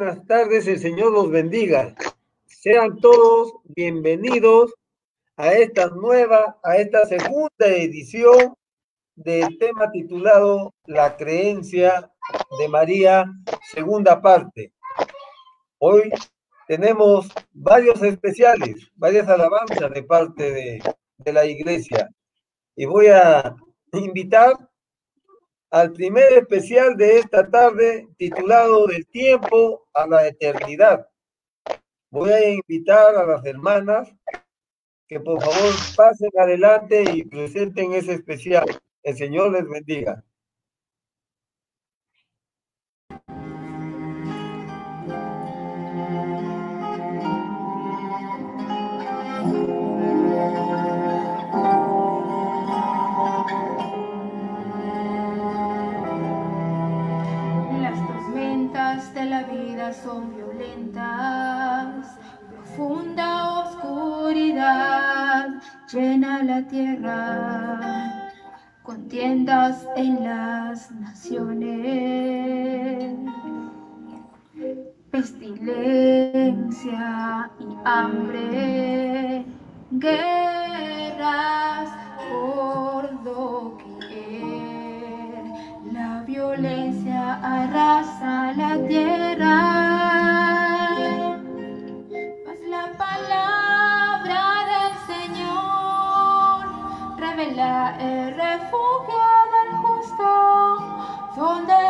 buenas tardes, el Señor los bendiga. Sean todos bienvenidos a esta nueva, a esta segunda edición del tema titulado La creencia de María, segunda parte. Hoy tenemos varios especiales, varias alabanzas de parte de, de la iglesia. Y voy a invitar al primer especial de esta tarde titulado Del tiempo a la eternidad. Voy a invitar a las hermanas que por favor pasen adelante y presenten ese especial. El Señor les bendiga. Son violentas, profunda oscuridad llena la tierra, contiendas en las naciones, pestilencia y hambre, guerras por doquier, violencia arrasa la tierra. el refugio del justo, donde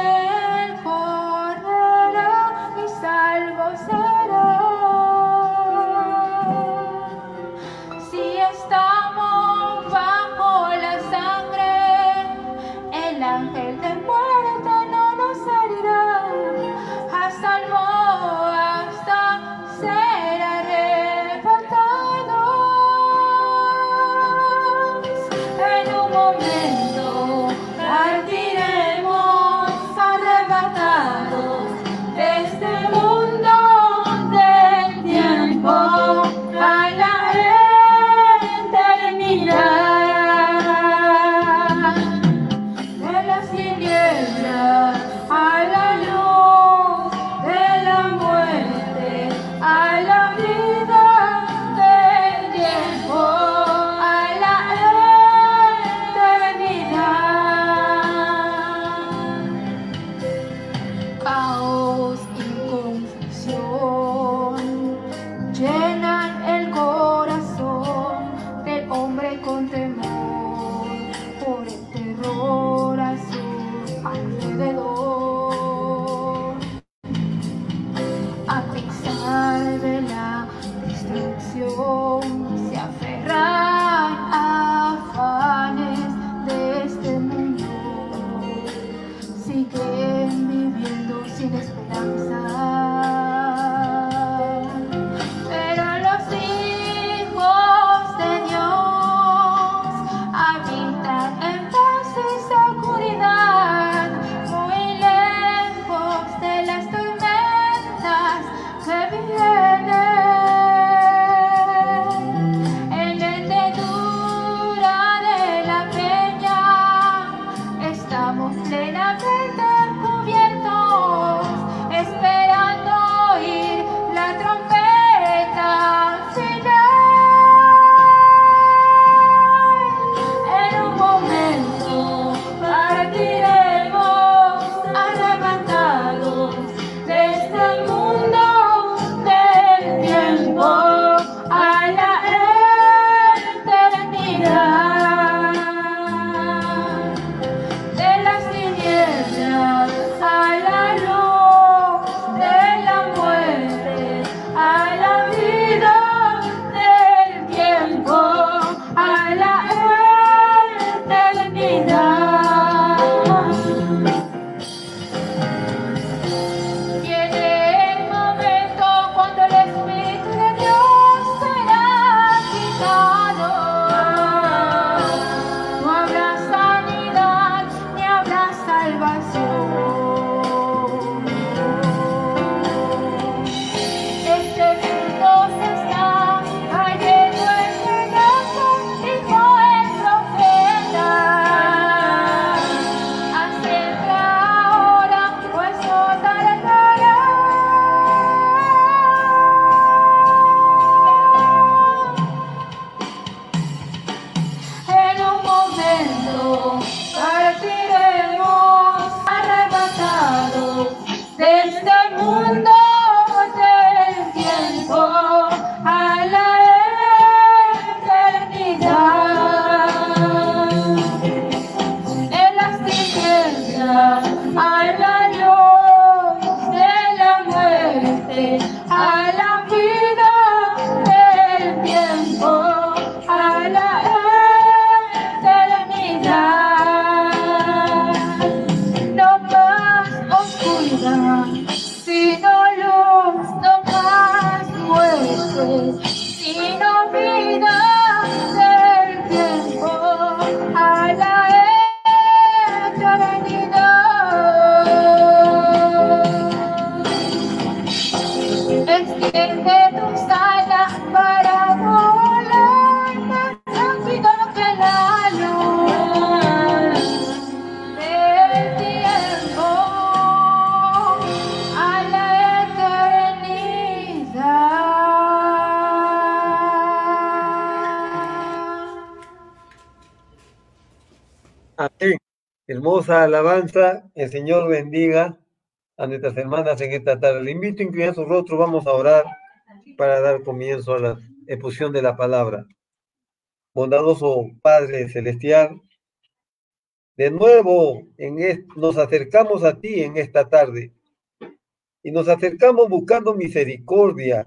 Hermosa alabanza. El Señor bendiga a nuestras hermanas en esta tarde. Le invito a inclinar su rostro. Vamos a orar para dar comienzo a la exposición de la palabra. Bondadoso Padre Celestial, de nuevo en nos acercamos a ti en esta tarde y nos acercamos buscando misericordia,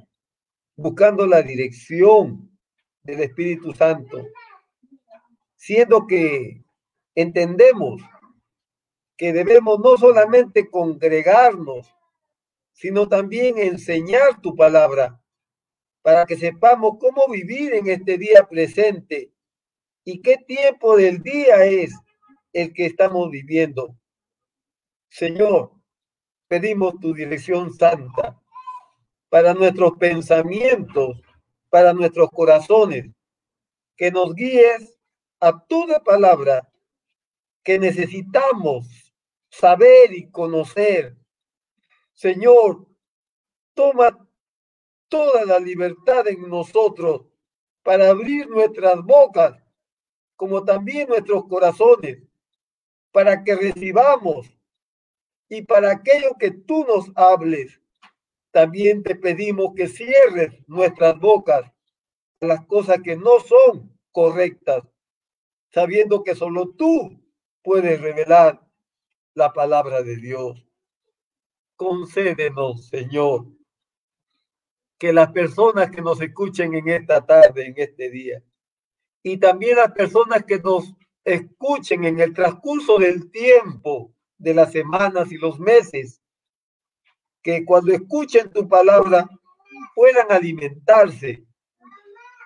buscando la dirección del Espíritu Santo, siendo que entendemos que debemos no solamente congregarnos, sino también enseñar tu palabra para que sepamos cómo vivir en este día presente y qué tiempo del día es el que estamos viviendo. Señor, pedimos tu dirección santa para nuestros pensamientos, para nuestros corazones, que nos guíes a toda palabra que necesitamos saber y conocer. Señor, toma toda la libertad en nosotros para abrir nuestras bocas, como también nuestros corazones, para que recibamos y para aquello que tú nos hables. También te pedimos que cierres nuestras bocas a las cosas que no son correctas, sabiendo que solo tú puedes revelar la palabra de Dios. Concédenos, Señor, que las personas que nos escuchen en esta tarde, en este día, y también las personas que nos escuchen en el transcurso del tiempo, de las semanas y los meses, que cuando escuchen tu palabra puedan alimentarse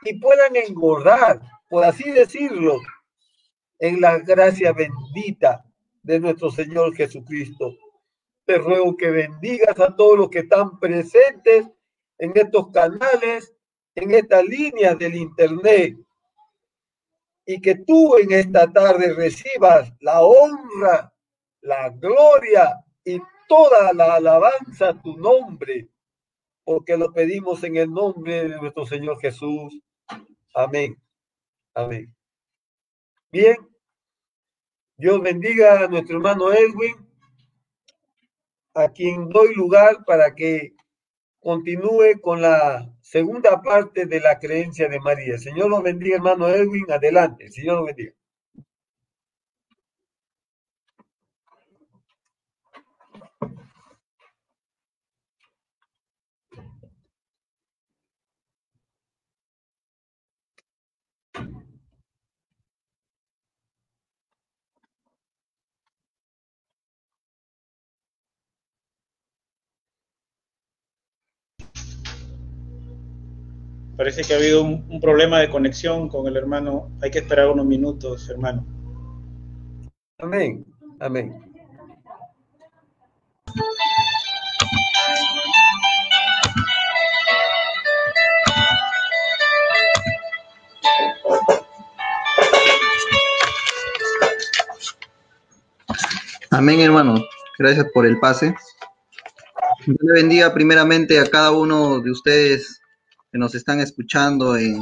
y puedan engordar, por así decirlo, en la gracia bendita de nuestro Señor Jesucristo. Te ruego que bendigas a todos los que están presentes en estos canales, en estas líneas del Internet, y que tú en esta tarde recibas la honra, la gloria y toda la alabanza a tu nombre, porque lo pedimos en el nombre de nuestro Señor Jesús. Amén. Amén. Bien. Dios bendiga a nuestro hermano Edwin, a quien doy lugar para que continúe con la segunda parte de la creencia de María. Señor los bendiga, hermano Edwin. Adelante. Señor los bendiga. Parece que ha habido un, un problema de conexión con el hermano. Hay que esperar unos minutos, hermano. Amén. Amén. Amén, hermano. Gracias por el pase. Dios le bendiga primeramente a cada uno de ustedes que nos están escuchando en,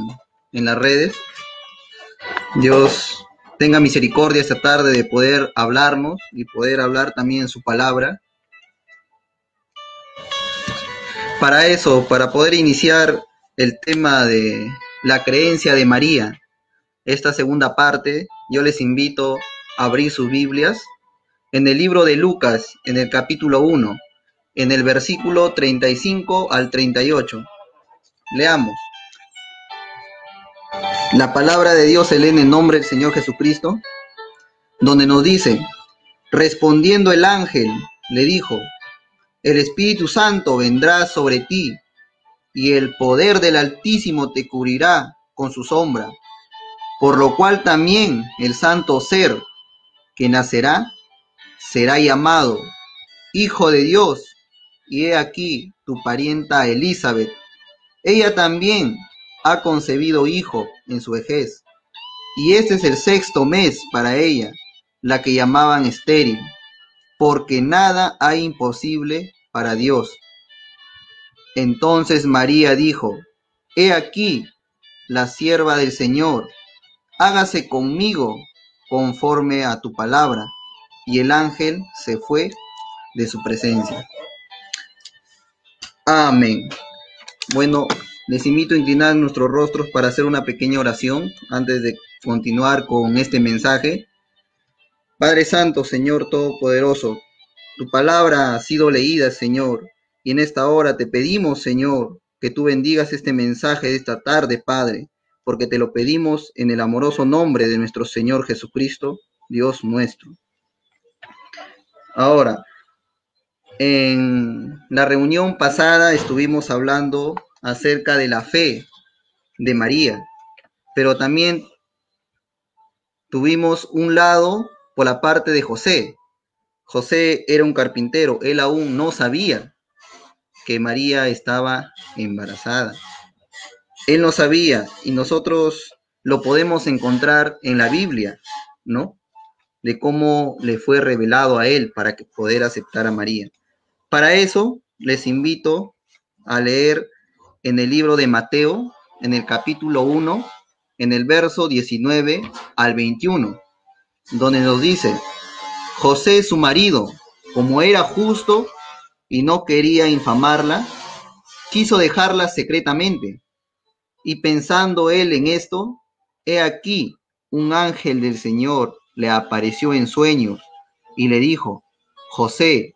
en las redes. Dios tenga misericordia esta tarde de poder hablarnos y poder hablar también su palabra. Para eso, para poder iniciar el tema de la creencia de María, esta segunda parte, yo les invito a abrir sus Biblias en el libro de Lucas, en el capítulo 1, en el versículo 35 al 38. Leamos. La palabra de Dios se lee en el nombre del Señor Jesucristo, donde nos dice, respondiendo el ángel, le dijo, el Espíritu Santo vendrá sobre ti, y el poder del Altísimo te cubrirá con su sombra, por lo cual también el santo ser que nacerá será llamado Hijo de Dios, y he aquí tu parienta Elizabeth. Ella también ha concebido hijo en su vejez, y este es el sexto mes para ella, la que llamaban estéril, porque nada hay imposible para Dios. Entonces María dijo, He aquí la sierva del Señor, hágase conmigo conforme a tu palabra. Y el ángel se fue de su presencia. Amén. Bueno, les invito a inclinar nuestros rostros para hacer una pequeña oración antes de continuar con este mensaje. Padre Santo, Señor Todopoderoso, tu palabra ha sido leída, Señor, y en esta hora te pedimos, Señor, que tú bendigas este mensaje de esta tarde, Padre, porque te lo pedimos en el amoroso nombre de nuestro Señor Jesucristo, Dios nuestro. Ahora, en la reunión pasada estuvimos hablando acerca de la fe de María, pero también tuvimos un lado por la parte de José. José era un carpintero, él aún no sabía que María estaba embarazada. Él no sabía y nosotros lo podemos encontrar en la Biblia, ¿no? De cómo le fue revelado a él para que poder aceptar a María. Para eso les invito a leer en el libro de Mateo, en el capítulo 1, en el verso 19 al 21, donde nos dice, José su marido, como era justo y no quería infamarla, quiso dejarla secretamente. Y pensando él en esto, he aquí un ángel del Señor le apareció en sueños y le dijo, José,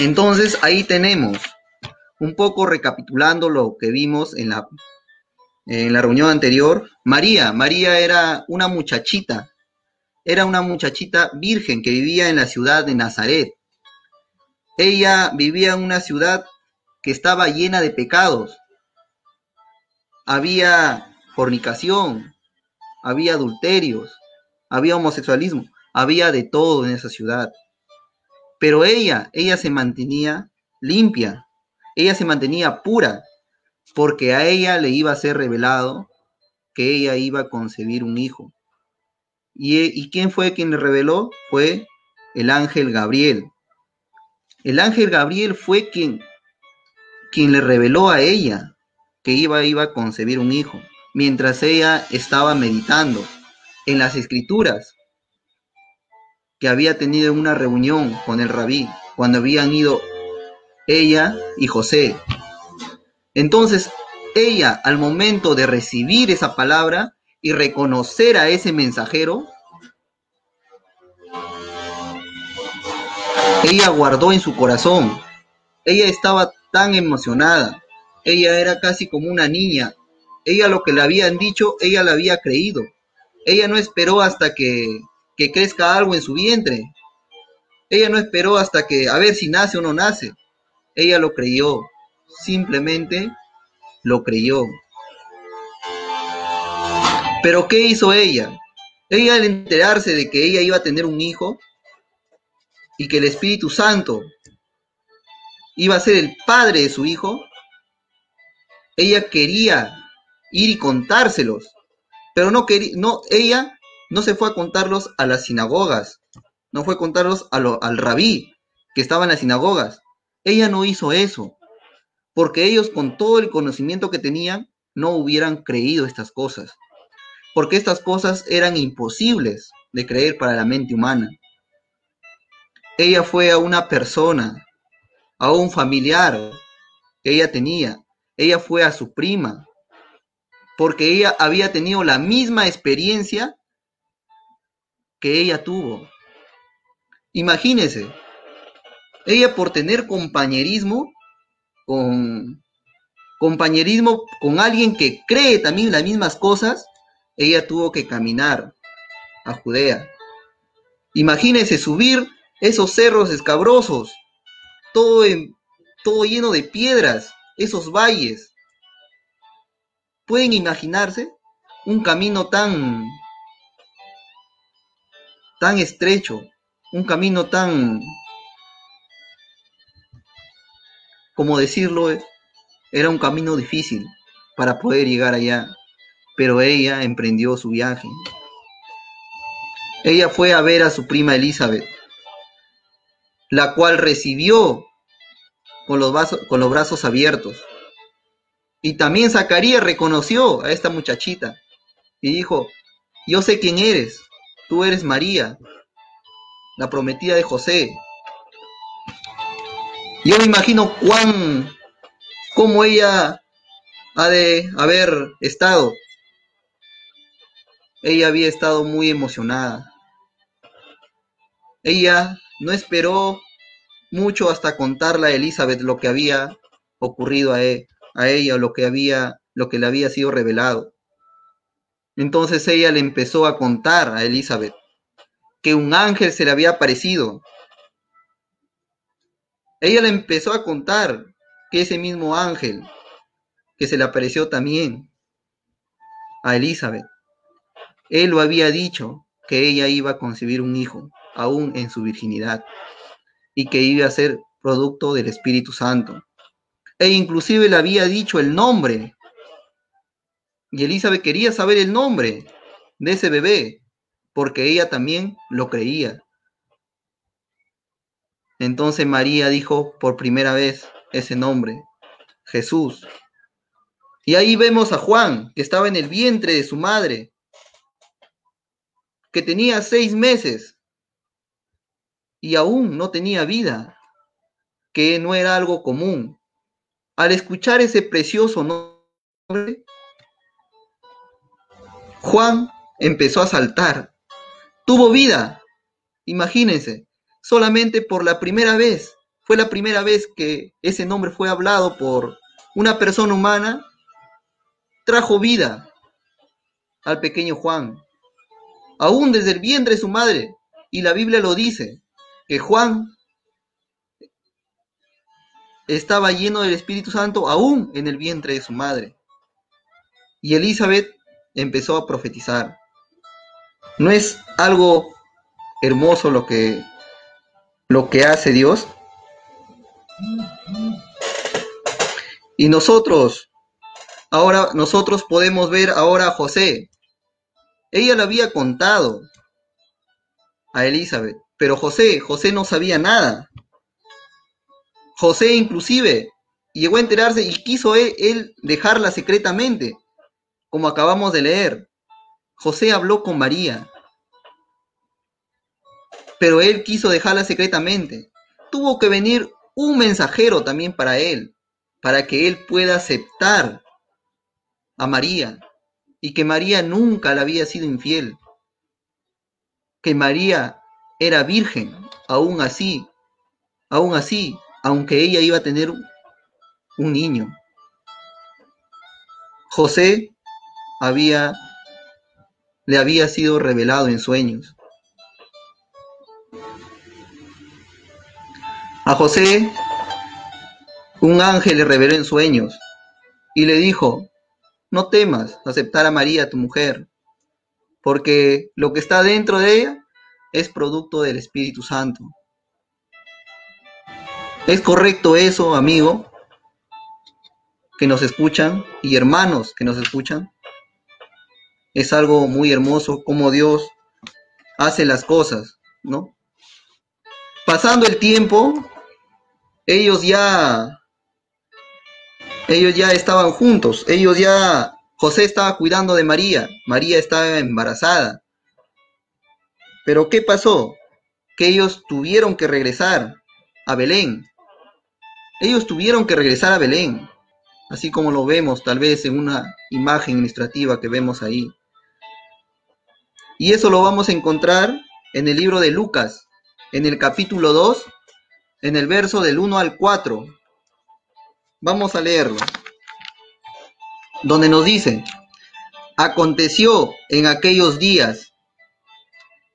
Entonces ahí tenemos, un poco recapitulando lo que vimos en la, en la reunión anterior, María, María era una muchachita, era una muchachita virgen que vivía en la ciudad de Nazaret. Ella vivía en una ciudad que estaba llena de pecados. Había fornicación, había adulterios, había homosexualismo, había de todo en esa ciudad. Pero ella, ella se mantenía limpia, ella se mantenía pura, porque a ella le iba a ser revelado que ella iba a concebir un hijo. ¿Y, y quién fue quien le reveló? Fue el ángel Gabriel. El ángel Gabriel fue quien, quien le reveló a ella que iba, iba a concebir un hijo, mientras ella estaba meditando en las escrituras que había tenido una reunión con el rabí cuando habían ido ella y José. Entonces, ella al momento de recibir esa palabra y reconocer a ese mensajero, ella guardó en su corazón. Ella estaba tan emocionada. Ella era casi como una niña. Ella lo que le habían dicho, ella le había creído. Ella no esperó hasta que que crezca algo en su vientre. Ella no esperó hasta que, a ver si nace o no nace. Ella lo creyó, simplemente lo creyó. Pero ¿qué hizo ella? Ella al enterarse de que ella iba a tener un hijo y que el Espíritu Santo iba a ser el padre de su hijo, ella quería ir y contárselos, pero no quería, no, ella no se fue a contarlos a las sinagogas, no fue a contarlos al rabí que estaba en las sinagogas. Ella no hizo eso. porque ellos con todo el conocimiento que tenían no hubieran creído estas cosas, porque estas cosas eran imposibles de creer para la mente humana. Ella fue a una persona, a un familiar que ella tenía, ella fue a su prima, porque ella había tenido la misma experiencia que ella tuvo. Imagínese, ella por tener compañerismo con compañerismo con alguien que cree también las mismas cosas, ella tuvo que caminar a Judea. Imagínese subir esos cerros escabrosos, todo, en, todo lleno de piedras, esos valles. ¿Pueden imaginarse un camino tan tan estrecho, un camino tan como decirlo, era un camino difícil para poder llegar allá, pero ella emprendió su viaje. Ella fue a ver a su prima Elizabeth, la cual recibió con los, con los brazos abiertos. Y también Zacarías reconoció a esta muchachita y dijo, yo sé quién eres, tú eres María, la prometida de José, yo me imagino cuán, cómo ella ha de haber estado. Ella había estado muy emocionada. Ella no esperó mucho hasta contarle a Elizabeth lo que había ocurrido a, e, a ella, lo que había, lo que le había sido revelado. Entonces ella le empezó a contar a Elizabeth que un ángel se le había aparecido ella le empezó a contar que ese mismo ángel que se le apareció también a Elizabeth, él lo había dicho que ella iba a concebir un hijo, aún en su virginidad, y que iba a ser producto del Espíritu Santo. E inclusive le había dicho el nombre. Y Elizabeth quería saber el nombre de ese bebé, porque ella también lo creía. Entonces María dijo por primera vez ese nombre, Jesús. Y ahí vemos a Juan, que estaba en el vientre de su madre, que tenía seis meses y aún no tenía vida, que no era algo común. Al escuchar ese precioso nombre, Juan empezó a saltar. Tuvo vida. Imagínense, solamente por la primera vez. Fue la primera vez que ese nombre fue hablado por una persona humana. Trajo vida al pequeño Juan, aún desde el vientre de su madre. Y la Biblia lo dice, que Juan estaba lleno del Espíritu Santo aún en el vientre de su madre. Y Elizabeth empezó a profetizar. ¿No es algo hermoso lo que lo que hace Dios. Y nosotros, ahora nosotros podemos ver ahora a José. Ella le había contado a Elizabeth, pero José, José no sabía nada. José inclusive llegó a enterarse y quiso él, él dejarla secretamente, como acabamos de leer. José habló con María pero él quiso dejarla secretamente. Tuvo que venir un mensajero también para él, para que él pueda aceptar a María y que María nunca le había sido infiel, que María era virgen, aún así, aún así, aunque ella iba a tener un niño. José había le había sido revelado en sueños A José un ángel le reveló en sueños y le dijo, no temas aceptar a María, tu mujer, porque lo que está dentro de ella es producto del Espíritu Santo. ¿Es correcto eso, amigo, que nos escuchan y hermanos que nos escuchan? Es algo muy hermoso como Dios hace las cosas, ¿no? Pasando el tiempo, ellos ya Ellos ya estaban juntos, ellos ya, José estaba cuidando de María, María estaba embarazada. Pero ¿qué pasó? Que ellos tuvieron que regresar a Belén. Ellos tuvieron que regresar a Belén, así como lo vemos tal vez en una imagen ilustrativa que vemos ahí. Y eso lo vamos a encontrar en el libro de Lucas, en el capítulo 2, en el verso del 1 al 4. Vamos a leerlo. Donde nos dice, aconteció en aquellos días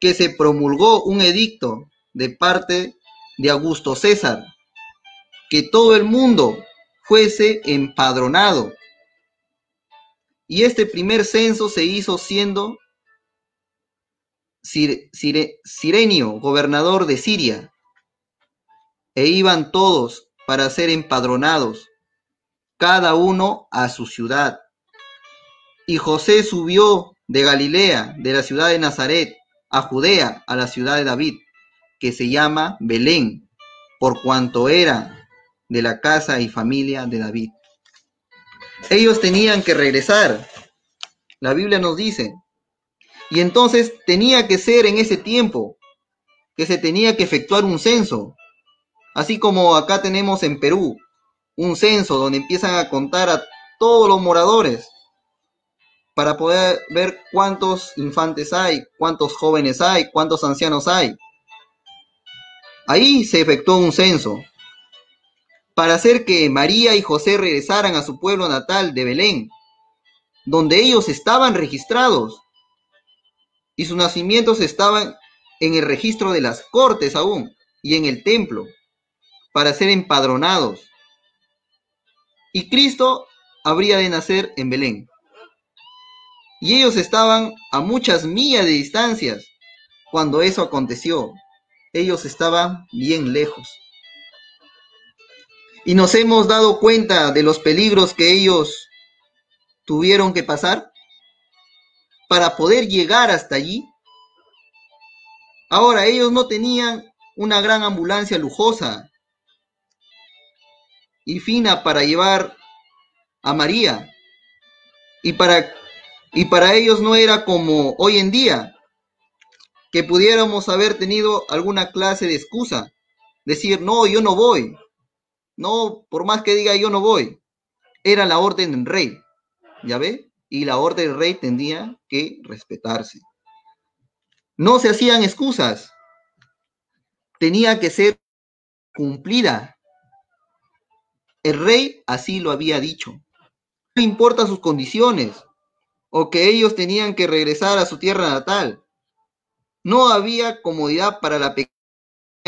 que se promulgó un edicto de parte de Augusto César, que todo el mundo fuese empadronado. Y este primer censo se hizo siendo Sir- Sire- Sirenio, gobernador de Siria, e iban todos para ser empadronados, cada uno a su ciudad. Y José subió de Galilea, de la ciudad de Nazaret, a Judea, a la ciudad de David, que se llama Belén, por cuanto era de la casa y familia de David. Ellos tenían que regresar. La Biblia nos dice, y entonces tenía que ser en ese tiempo que se tenía que efectuar un censo. Así como acá tenemos en Perú un censo donde empiezan a contar a todos los moradores para poder ver cuántos infantes hay, cuántos jóvenes hay, cuántos ancianos hay. Ahí se efectuó un censo para hacer que María y José regresaran a su pueblo natal de Belén, donde ellos estaban registrados y sus nacimientos estaban en el registro de las cortes aún y en el templo para ser empadronados. Y Cristo habría de nacer en Belén. Y ellos estaban a muchas millas de distancias cuando eso aconteció. Ellos estaban bien lejos. Y nos hemos dado cuenta de los peligros que ellos tuvieron que pasar para poder llegar hasta allí. Ahora, ellos no tenían una gran ambulancia lujosa y fina para llevar a María. Y para, y para ellos no era como hoy en día, que pudiéramos haber tenido alguna clase de excusa. Decir, no, yo no voy. No, por más que diga yo no voy. Era la orden del rey. ¿Ya ve? Y la orden del rey tendría que respetarse. No se hacían excusas, tenía que ser cumplida. El rey así lo había dicho. No importa sus condiciones o que ellos tenían que regresar a su tierra natal. No había comodidad para la pequeña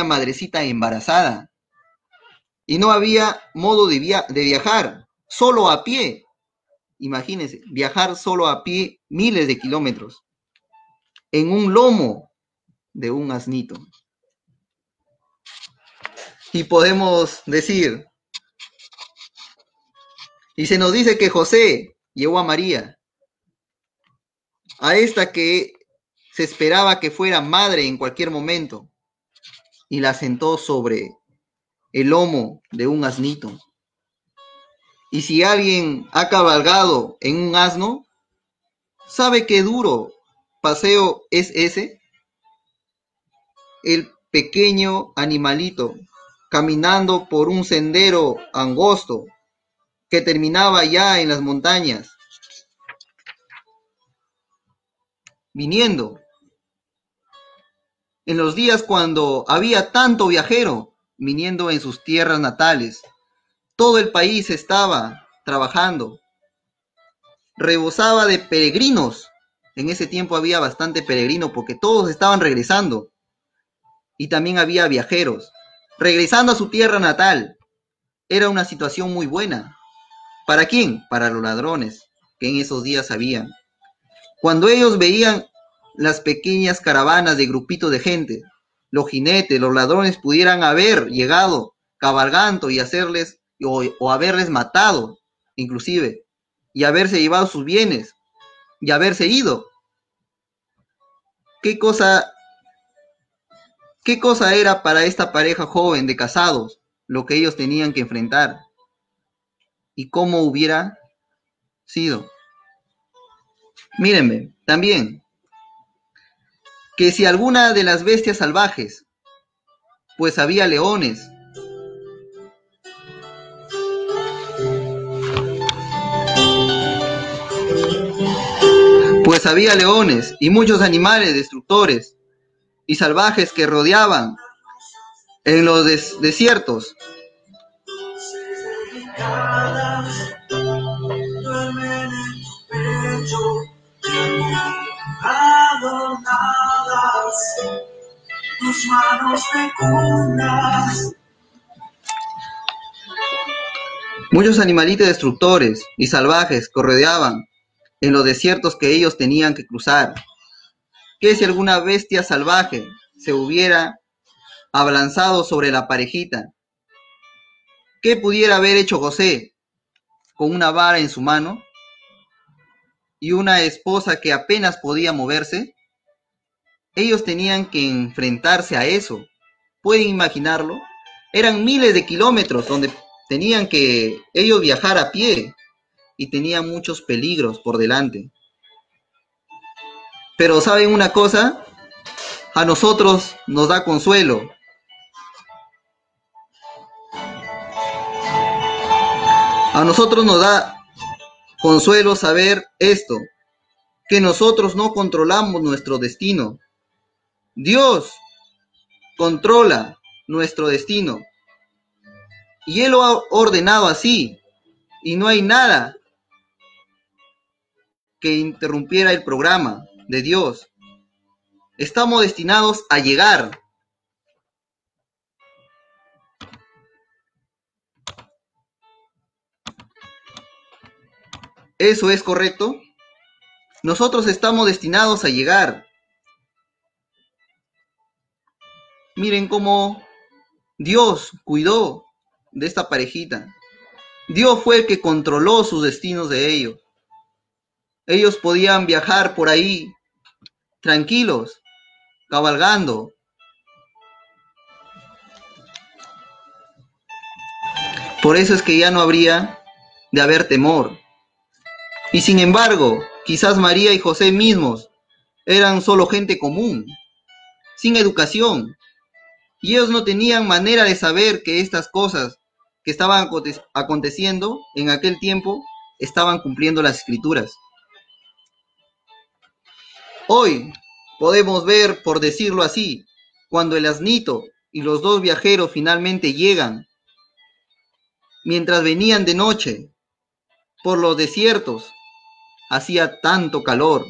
madrecita embarazada. Y no había modo de, via de viajar, solo a pie Imagínense, viajar solo a pie miles de kilómetros en un lomo de un asnito. Y podemos decir, y se nos dice que José llevó a María, a esta que se esperaba que fuera madre en cualquier momento, y la sentó sobre el lomo de un asnito. Y si alguien ha cabalgado en un asno, ¿sabe qué duro paseo es ese? El pequeño animalito caminando por un sendero angosto que terminaba ya en las montañas, viniendo. En los días cuando había tanto viajero viniendo en sus tierras natales, todo el país estaba trabajando. Rebosaba de peregrinos. En ese tiempo había bastante peregrino porque todos estaban regresando. Y también había viajeros, regresando a su tierra natal. Era una situación muy buena. ¿Para quién? Para los ladrones, que en esos días habían. Cuando ellos veían las pequeñas caravanas de grupitos de gente, los jinetes, los ladrones pudieran haber llegado cabalgando y hacerles o, haberles matado, inclusive, y haberse llevado sus bienes, y haberse ido. ¿Qué cosa, qué cosa era para esta pareja joven de casados lo que ellos tenían que enfrentar? y cómo hubiera sido. Mírenme, también, que si alguna de las bestias salvajes, pues había leones, pues había leones y muchos animales destructores y salvajes que rodeaban en los des- desiertos. Muchos animalitos destructores y salvajes que rodeaban en los desiertos que ellos tenían que cruzar. ¿Qué si alguna bestia salvaje se hubiera abalanzado sobre la parejita? ¿Qué pudiera haber hecho José con una vara en su mano y una esposa que apenas podía moverse? Ellos tenían que enfrentarse a eso. ¿Pueden imaginarlo? Eran miles de kilómetros donde tenían que ellos viajar a pie y tenían muchos peligros por delante. Pero ¿saben una cosa? A nosotros nos da consuelo. A nosotros nos da consuelo saber esto, que nosotros no controlamos nuestro destino. Dios controla nuestro destino. Y Él lo ha ordenado así. Y no hay nada que interrumpiera el programa de Dios. Estamos destinados a llegar. ¿Eso es correcto? Nosotros estamos destinados a llegar. Miren cómo Dios cuidó de esta parejita. Dios fue el que controló sus destinos de ellos. Ellos podían viajar por ahí tranquilos, cabalgando. Por eso es que ya no habría de haber temor. Y sin embargo, quizás María y José mismos eran solo gente común, sin educación, y ellos no tenían manera de saber que estas cosas que estaban aconte- aconteciendo en aquel tiempo estaban cumpliendo las escrituras. Hoy podemos ver, por decirlo así, cuando el asnito y los dos viajeros finalmente llegan, mientras venían de noche por los desiertos, hacía tanto calor,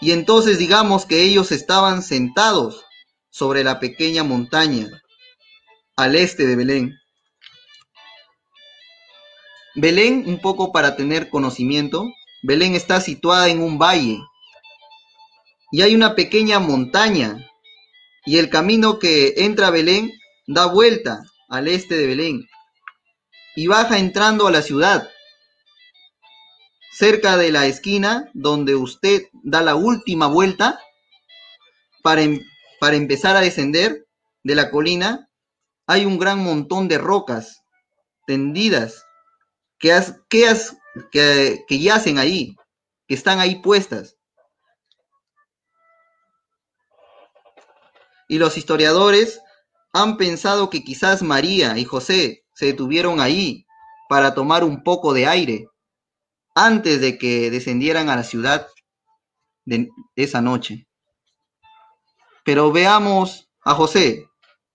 y entonces digamos que ellos estaban sentados sobre la pequeña montaña al este de Belén. Belén, un poco para tener conocimiento, Belén está situada en un valle y hay una pequeña montaña y el camino que entra a Belén da vuelta al este de Belén y baja entrando a la ciudad. Cerca de la esquina donde usted da la última vuelta para, em- para empezar a descender de la colina, hay un gran montón de rocas tendidas que, que, que, que yacen ahí, que están ahí puestas. Y los historiadores han pensado que quizás María y José se detuvieron ahí para tomar un poco de aire antes de que descendieran a la ciudad de esa noche. Pero veamos a José,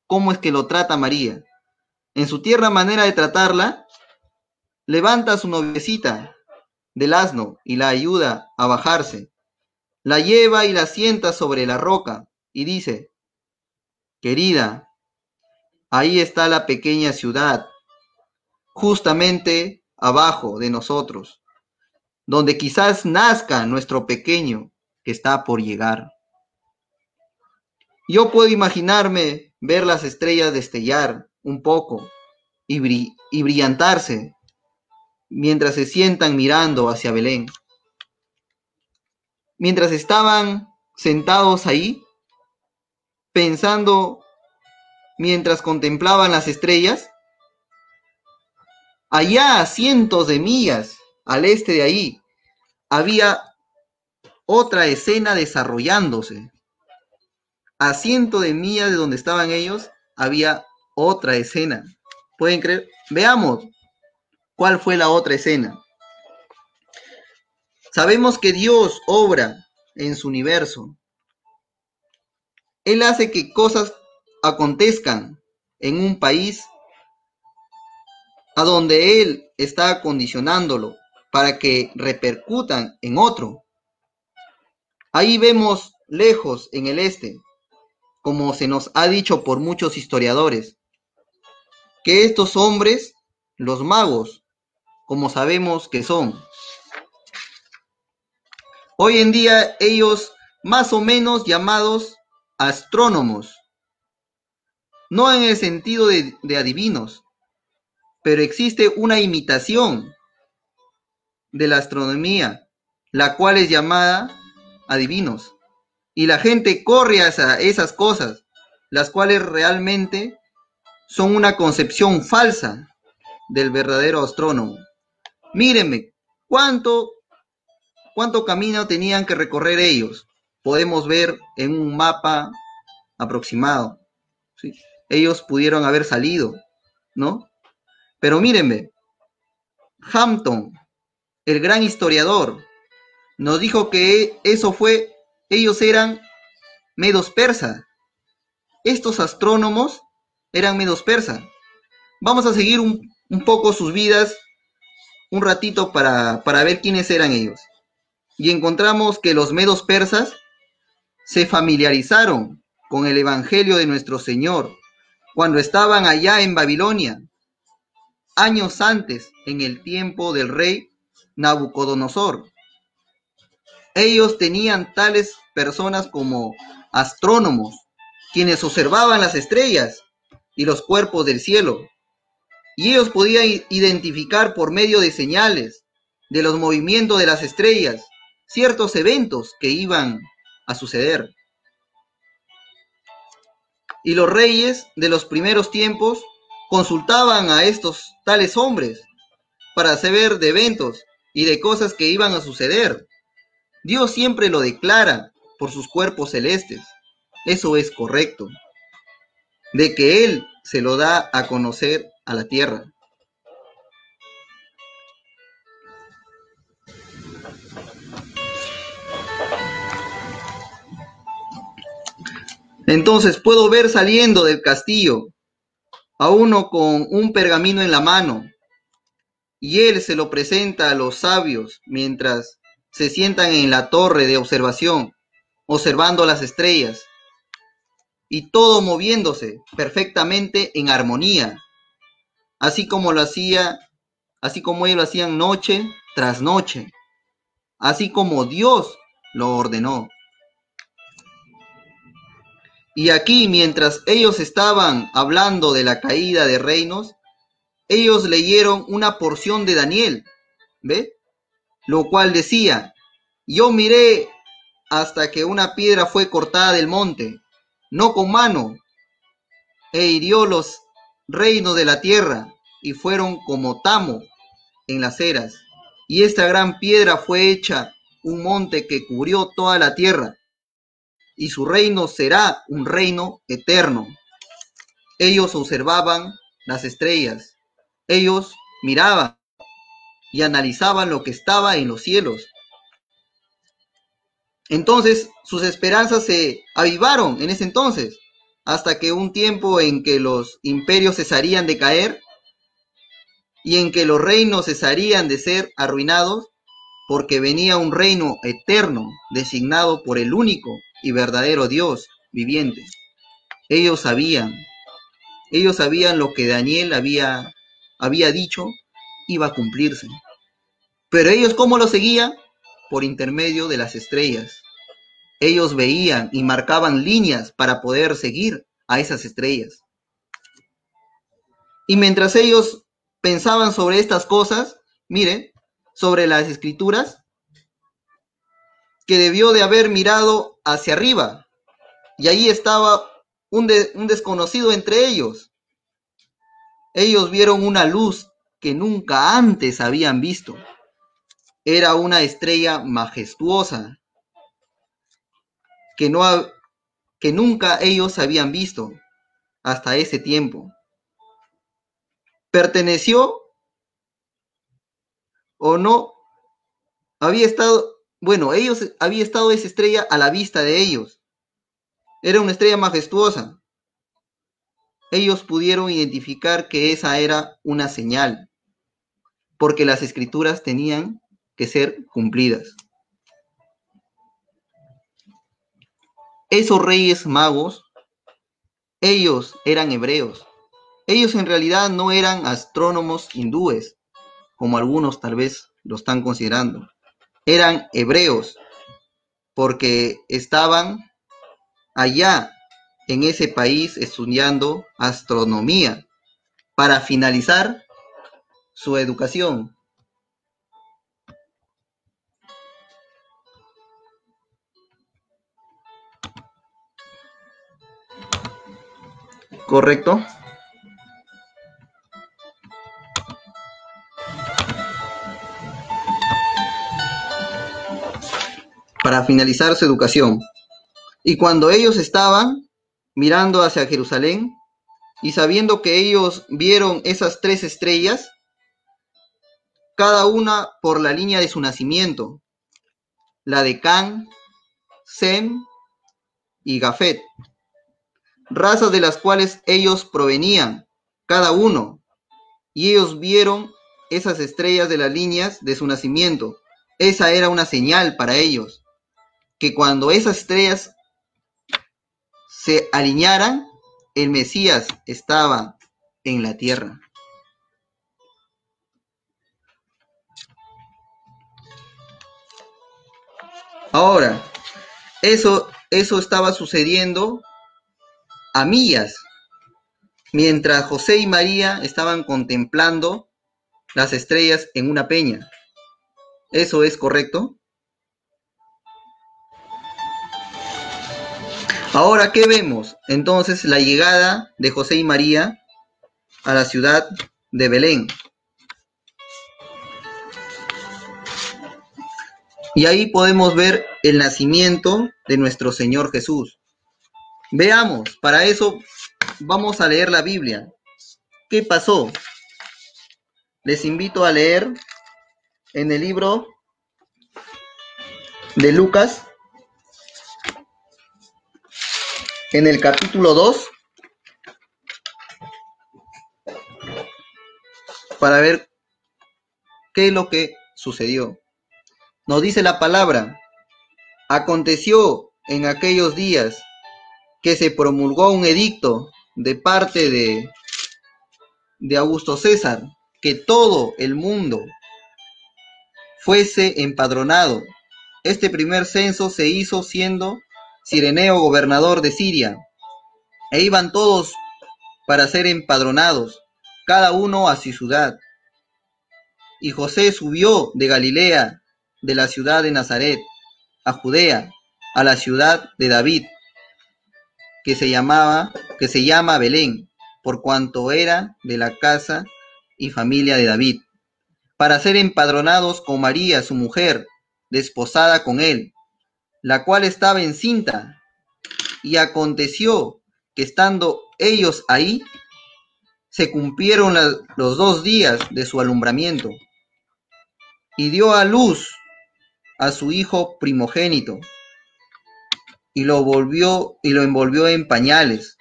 cómo es que lo trata María. En su tierna manera de tratarla, levanta a su noviecita del asno y la ayuda a bajarse. La lleva y la sienta sobre la roca y dice, querida, ahí está la pequeña ciudad, justamente abajo de nosotros, donde quizás nazca nuestro pequeño que está por llegar. Yo puedo imaginarme ver las estrellas destellar un poco y, bri- y brillantarse mientras se sientan mirando hacia Belén. Mientras estaban sentados ahí, pensando mientras contemplaban las estrellas, Allá a cientos de millas al este de ahí había otra escena desarrollándose. A cientos de millas de donde estaban ellos había otra escena. ¿Pueden creer? Veamos cuál fue la otra escena. Sabemos que Dios obra en su universo. Él hace que cosas acontezcan en un país a donde Él está acondicionándolo para que repercutan en otro. Ahí vemos lejos en el este, como se nos ha dicho por muchos historiadores, que estos hombres, los magos, como sabemos que son, hoy en día ellos más o menos llamados astrónomos, no en el sentido de, adivinos, pero existe una imitación de la astronomía, la cual es llamada adivinos. Y la gente corre hacia esas cosas, las cuales realmente son una concepción falsa del verdadero astrónomo. Mírenme, ¿cuánto, cuánto camino tenían que recorrer ellos? Podemos ver en un mapa aproximado. ¿sí? Ellos pudieron haber salido, ¿no? Pero mírenme, Hampton, el gran historiador, nos dijo que eso fue, ellos eran medos persas. Estos astrónomos eran medos persas. Vamos a seguir un, un poco sus vidas un ratito para, para ver quiénes eran ellos. Y encontramos que los medos persas se familiarizaron con el Evangelio de nuestro Señor cuando estaban allá en Babilonia años antes, en el tiempo del rey Nabucodonosor. Ellos tenían tales personas como astrónomos, quienes observaban las estrellas y los cuerpos del cielo. Y ellos podían identificar por medio de señales de los movimientos de las estrellas ciertos eventos que iban a suceder. Y los reyes de los primeros tiempos consultaban a estos tales hombres para saber de eventos y de cosas que iban a suceder. Dios siempre lo declara por sus cuerpos celestes. Eso es correcto. De que Él se lo da a conocer a la tierra. Entonces puedo ver saliendo del castillo a uno con un pergamino en la mano, y él se lo presenta a los sabios mientras se sientan en la torre de observación, observando las estrellas, y todo moviéndose perfectamente en armonía, así como lo hacía, así como ellos lo hacían noche tras noche, así como Dios lo ordenó. Y aquí, mientras ellos estaban hablando de la caída de reinos, ellos leyeron una porción de Daniel, ¿ve? Lo cual decía, yo miré hasta que una piedra fue cortada del monte, no con mano, e hirió los reinos de la tierra, y fueron como tamo en las eras. Y esta gran piedra fue hecha un monte que cubrió toda la tierra y su reino será un reino eterno. Ellos observaban las estrellas, ellos miraban y analizaban lo que estaba en los cielos. Entonces sus esperanzas se avivaron en ese entonces, hasta que un tiempo en que los imperios cesarían de caer y en que los reinos cesarían de ser arruinados, porque venía un reino eterno designado por el único y verdadero Dios viviente. Ellos sabían, ellos sabían lo que Daniel había, había dicho iba a cumplirse. Pero ellos cómo lo seguían? Por intermedio de las estrellas. Ellos veían y marcaban líneas para poder seguir a esas estrellas. Y mientras ellos pensaban sobre estas cosas, miren, sobre las escrituras, que debió de haber mirado hacia arriba, y ahí estaba un, de- un desconocido entre ellos. Ellos vieron una luz que nunca antes habían visto. Era una estrella majestuosa que, no, ha- que nunca ellos habían visto hasta ese tiempo. Perteneció o no había estado, bueno, ellos había estado esa estrella a la vista de ellos. Era una estrella majestuosa. Ellos pudieron identificar que esa era una señal, porque las escrituras tenían que ser cumplidas. Esos reyes magos, ellos eran hebreos. Ellos en realidad no eran astrónomos hindúes, como algunos tal vez lo están considerando. Eran hebreos, porque estaban allá en ese país estudiando astronomía para finalizar su educación. ¿Correcto? Para finalizar su educación. Y cuando ellos estaban mirando hacia Jerusalén y sabiendo que ellos vieron esas tres estrellas, cada una por la línea de su nacimiento, la de Can, Sem y Gafet, razas de las cuales ellos provenían, cada uno, y ellos vieron esas estrellas de las líneas de su nacimiento. Esa era una señal para ellos, que cuando esas estrellas se alinearan, el Mesías estaba en la tierra. Ahora, eso, eso estaba sucediendo a millas, mientras José y María estaban contemplando las estrellas en una peña. ¿Eso es correcto? Ahora, ¿qué vemos? Entonces, la llegada de José y María a la ciudad de Belén. Y ahí podemos ver el nacimiento de nuestro Señor Jesús. Veamos, para eso vamos a leer la Biblia. ¿Qué pasó? Les invito a leer en el libro de Lucas, en el capítulo 2, para ver qué es lo que sucedió. Nos dice la palabra, aconteció en aquellos días que se promulgó un edicto de parte de, de Augusto César, que todo el mundo fuese empadronado. Este primer censo se hizo siendo Cireneo gobernador de Siria, e iban todos para ser empadronados, cada uno a su ciudad. Y José subió de Galilea, de la ciudad de Nazaret, a Judea, a la ciudad de David, que se llamaba, que se llama Belén, por cuanto era de la casa y familia de David, para ser empadronados con María, su mujer, desposada con él, la cual estaba encinta. Y aconteció que estando ellos ahí, se cumplieron los dos días de su alumbramiento, y dio a luz a su hijo primogénito, y lo volvió y lo envolvió en pañales,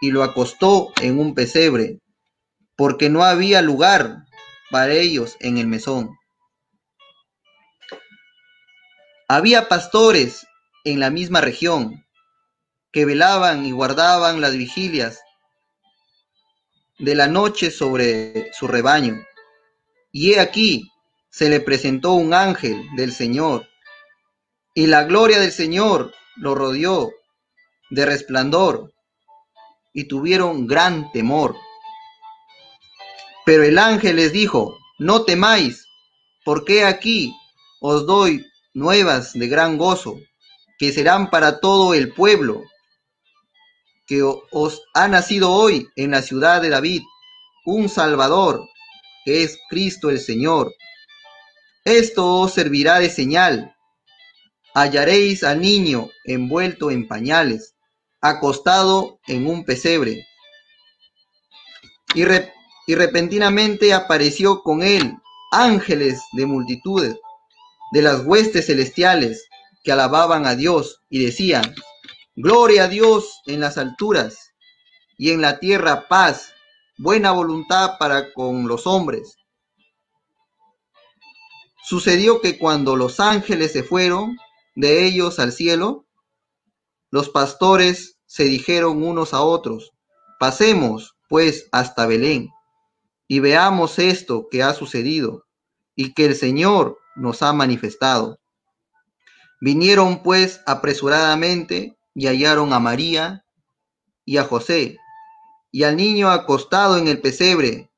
y lo acostó en un pesebre, porque no había lugar para ellos en el mesón. Había pastores en la misma región que velaban y guardaban las vigilias de la noche sobre su rebaño. Y he aquí, se le presentó un ángel del Señor, y la gloria del Señor lo rodeó de resplandor, y tuvieron gran temor. Pero el ángel les dijo, no temáis, porque aquí os doy nuevas de gran gozo, que serán para todo el pueblo, que os ha nacido hoy en la ciudad de David un Salvador, que es Cristo el Señor. Esto os servirá de señal. Hallaréis al niño envuelto en pañales, acostado en un pesebre. Y, y repentinamente apareció con él ángeles de multitudes, de las huestes celestiales, que alababan a Dios y decían, Gloria a Dios en las alturas y en la tierra paz, buena voluntad para con los hombres. Sucedió que cuando los ángeles se fueron de ellos al cielo, los pastores se dijeron unos a otros, pasemos pues hasta Belén y veamos esto que ha sucedido y que el Señor nos ha manifestado. Vinieron pues apresuradamente y hallaron a María y a José y al niño acostado en el pesebre,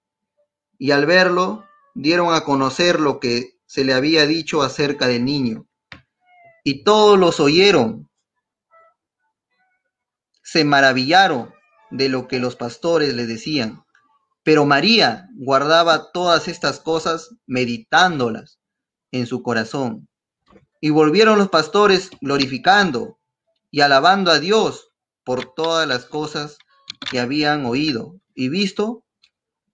y al verlo dieron a conocer lo que se le había dicho acerca del niño. Y todos los oyeron, se maravillaron de lo que los pastores les decían. Pero María guardaba todas estas cosas meditándolas en su corazón. Y volvieron los pastores glorificando y alabando a Dios por todas las cosas que habían oído y visto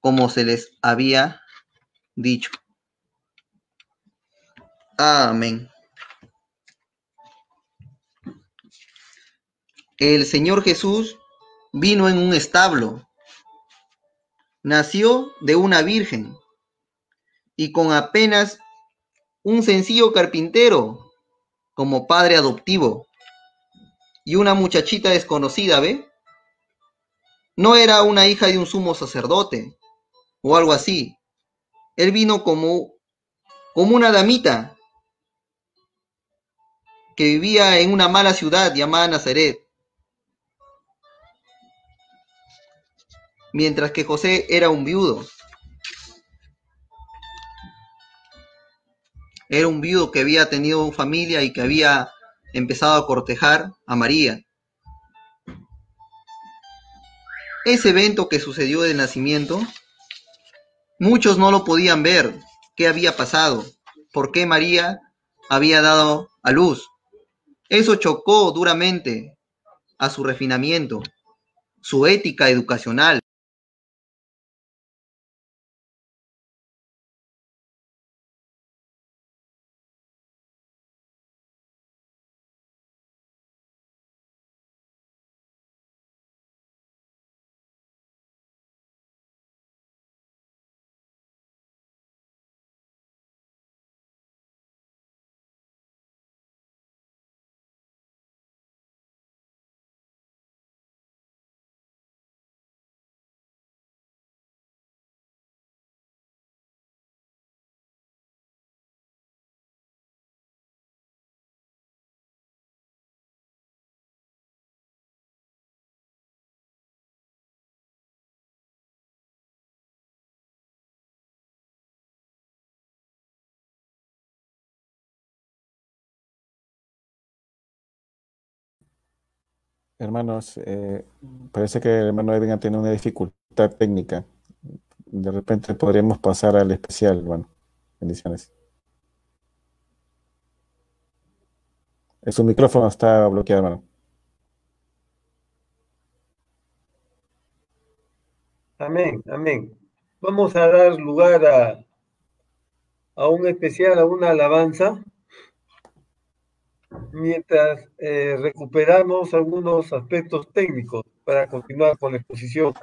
como se les había dicho. Amén. El Señor Jesús vino en un establo, nació de una virgen y con apenas un sencillo carpintero como padre adoptivo y una muchachita desconocida, ¿ve? No era una hija de un sumo sacerdote o algo así. Él vino como, como una damita que vivía en una mala ciudad llamada Nazaret. Mientras que José era un viudo. Era un viudo que había tenido familia y que había empezado a cortejar a María. Ese evento que sucedió del nacimiento, muchos no lo podían ver, qué había pasado, por qué María había dado a luz. Eso chocó duramente a su refinamiento, su ética educacional. Hermanos, eh, parece que el hermano Edgar tiene una dificultad técnica. De repente podríamos pasar al especial. Bueno, bendiciones. Su micrófono está bloqueado, hermano. Amén, amén. Vamos a dar lugar a, a un especial, a una alabanza, mientras eh, recuperamos algunos aspectos técnicos para continuar con la exposición.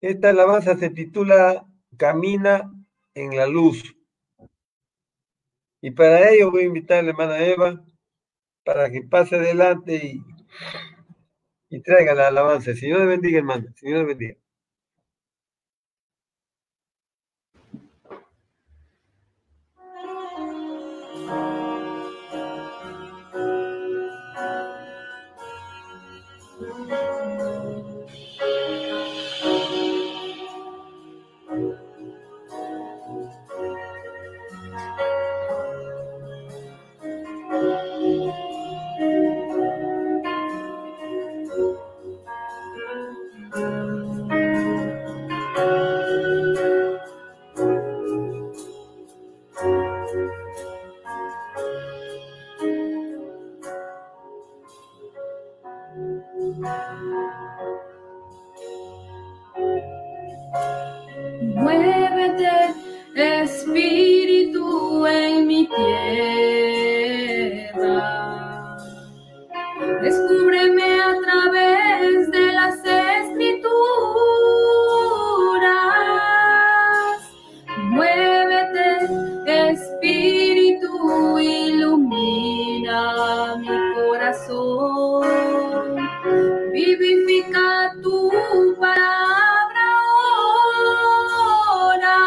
Esta alabanza se titula Camina en la luz. Y para ello voy a invitar a la hermana Eva para que pase adelante y, y traiga la alabanza. Señor bendiga, hermano. Señor bendiga. vivifica tu palabra ahora.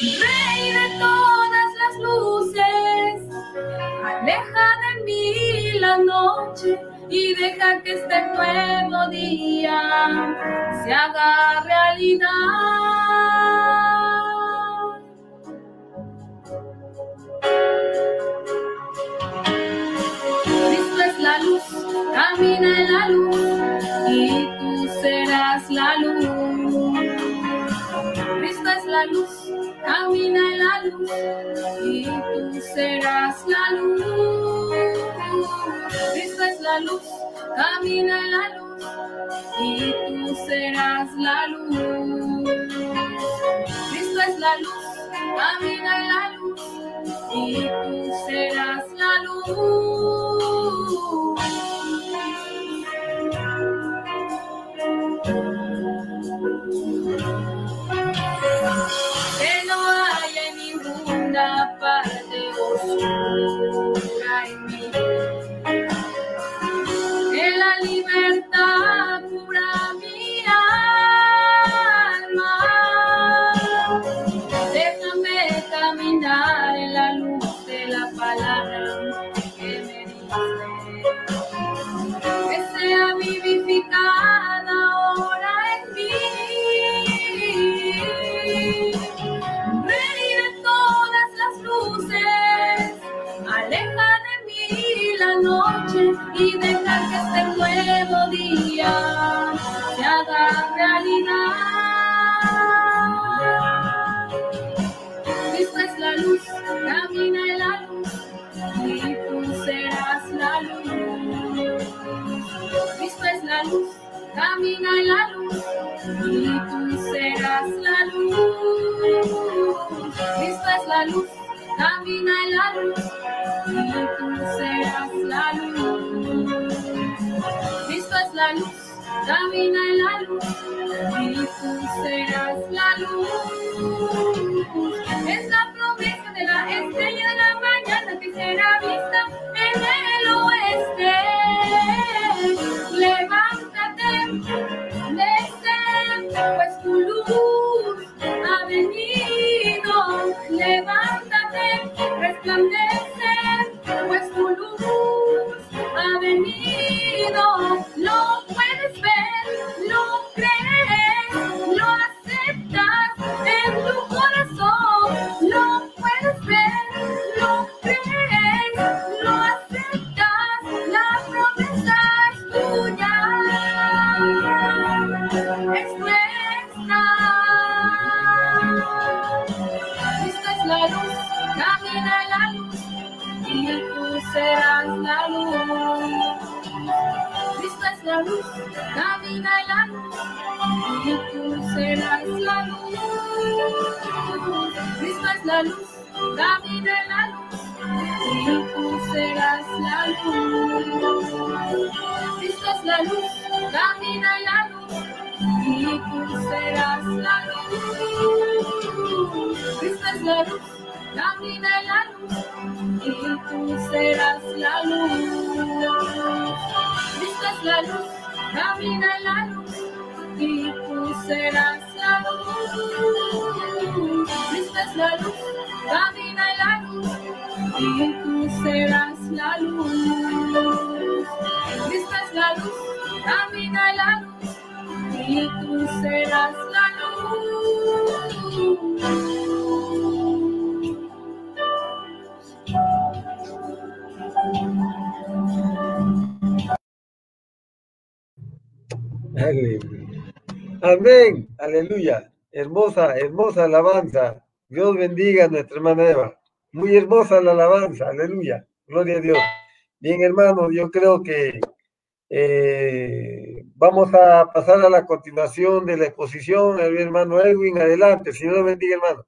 Rey de todas las luces, aleja de mí la noche y deja que este nuevo día se haga realidad. Camina en la luz y tú serás la luz. Cristo es la luz, camina en la luz y tú serás la luz. Cristo es la luz, camina en la luz y tú serás la luz. Camina en la luz y tú serás la luz. Cristo es la luz, camina en la luz y tú serás la luz. Cristo es la luz, camina en la luz y tú serás la luz. Es la promesa de la estrella de la mañana que será vista en el oeste. Desde, pues tu luz ha venido. Levántate, resplandece, pues tu luz ha venido. Lo puedes ver, lo crees, lo aceptas la en la luz y tú serás la luz. Cristo es la luz, camina en la luz y tú serás la luz. Cristo es la luz, camina en la luz y tú serás la luz. Cristo es la luz, camina en la luz y tú serás la luz. Cristo es la luz, camina en la luz y tú serás la luz. Cristo es la luz, camina en la luz y tú serás la luz. Cristo es la luz, camina en la luz y tú serás la luz. Amén, aleluya. Hermosa, hermosa alabanza. Dios bendiga a nuestra hermana Eva. Muy hermosa la alabanza, aleluya. Gloria a Dios. Bien, hermanos, yo creo que eh, vamos a pasar a la continuación de la exposición. El hermano Edwin, adelante. Señor bendiga, hermano.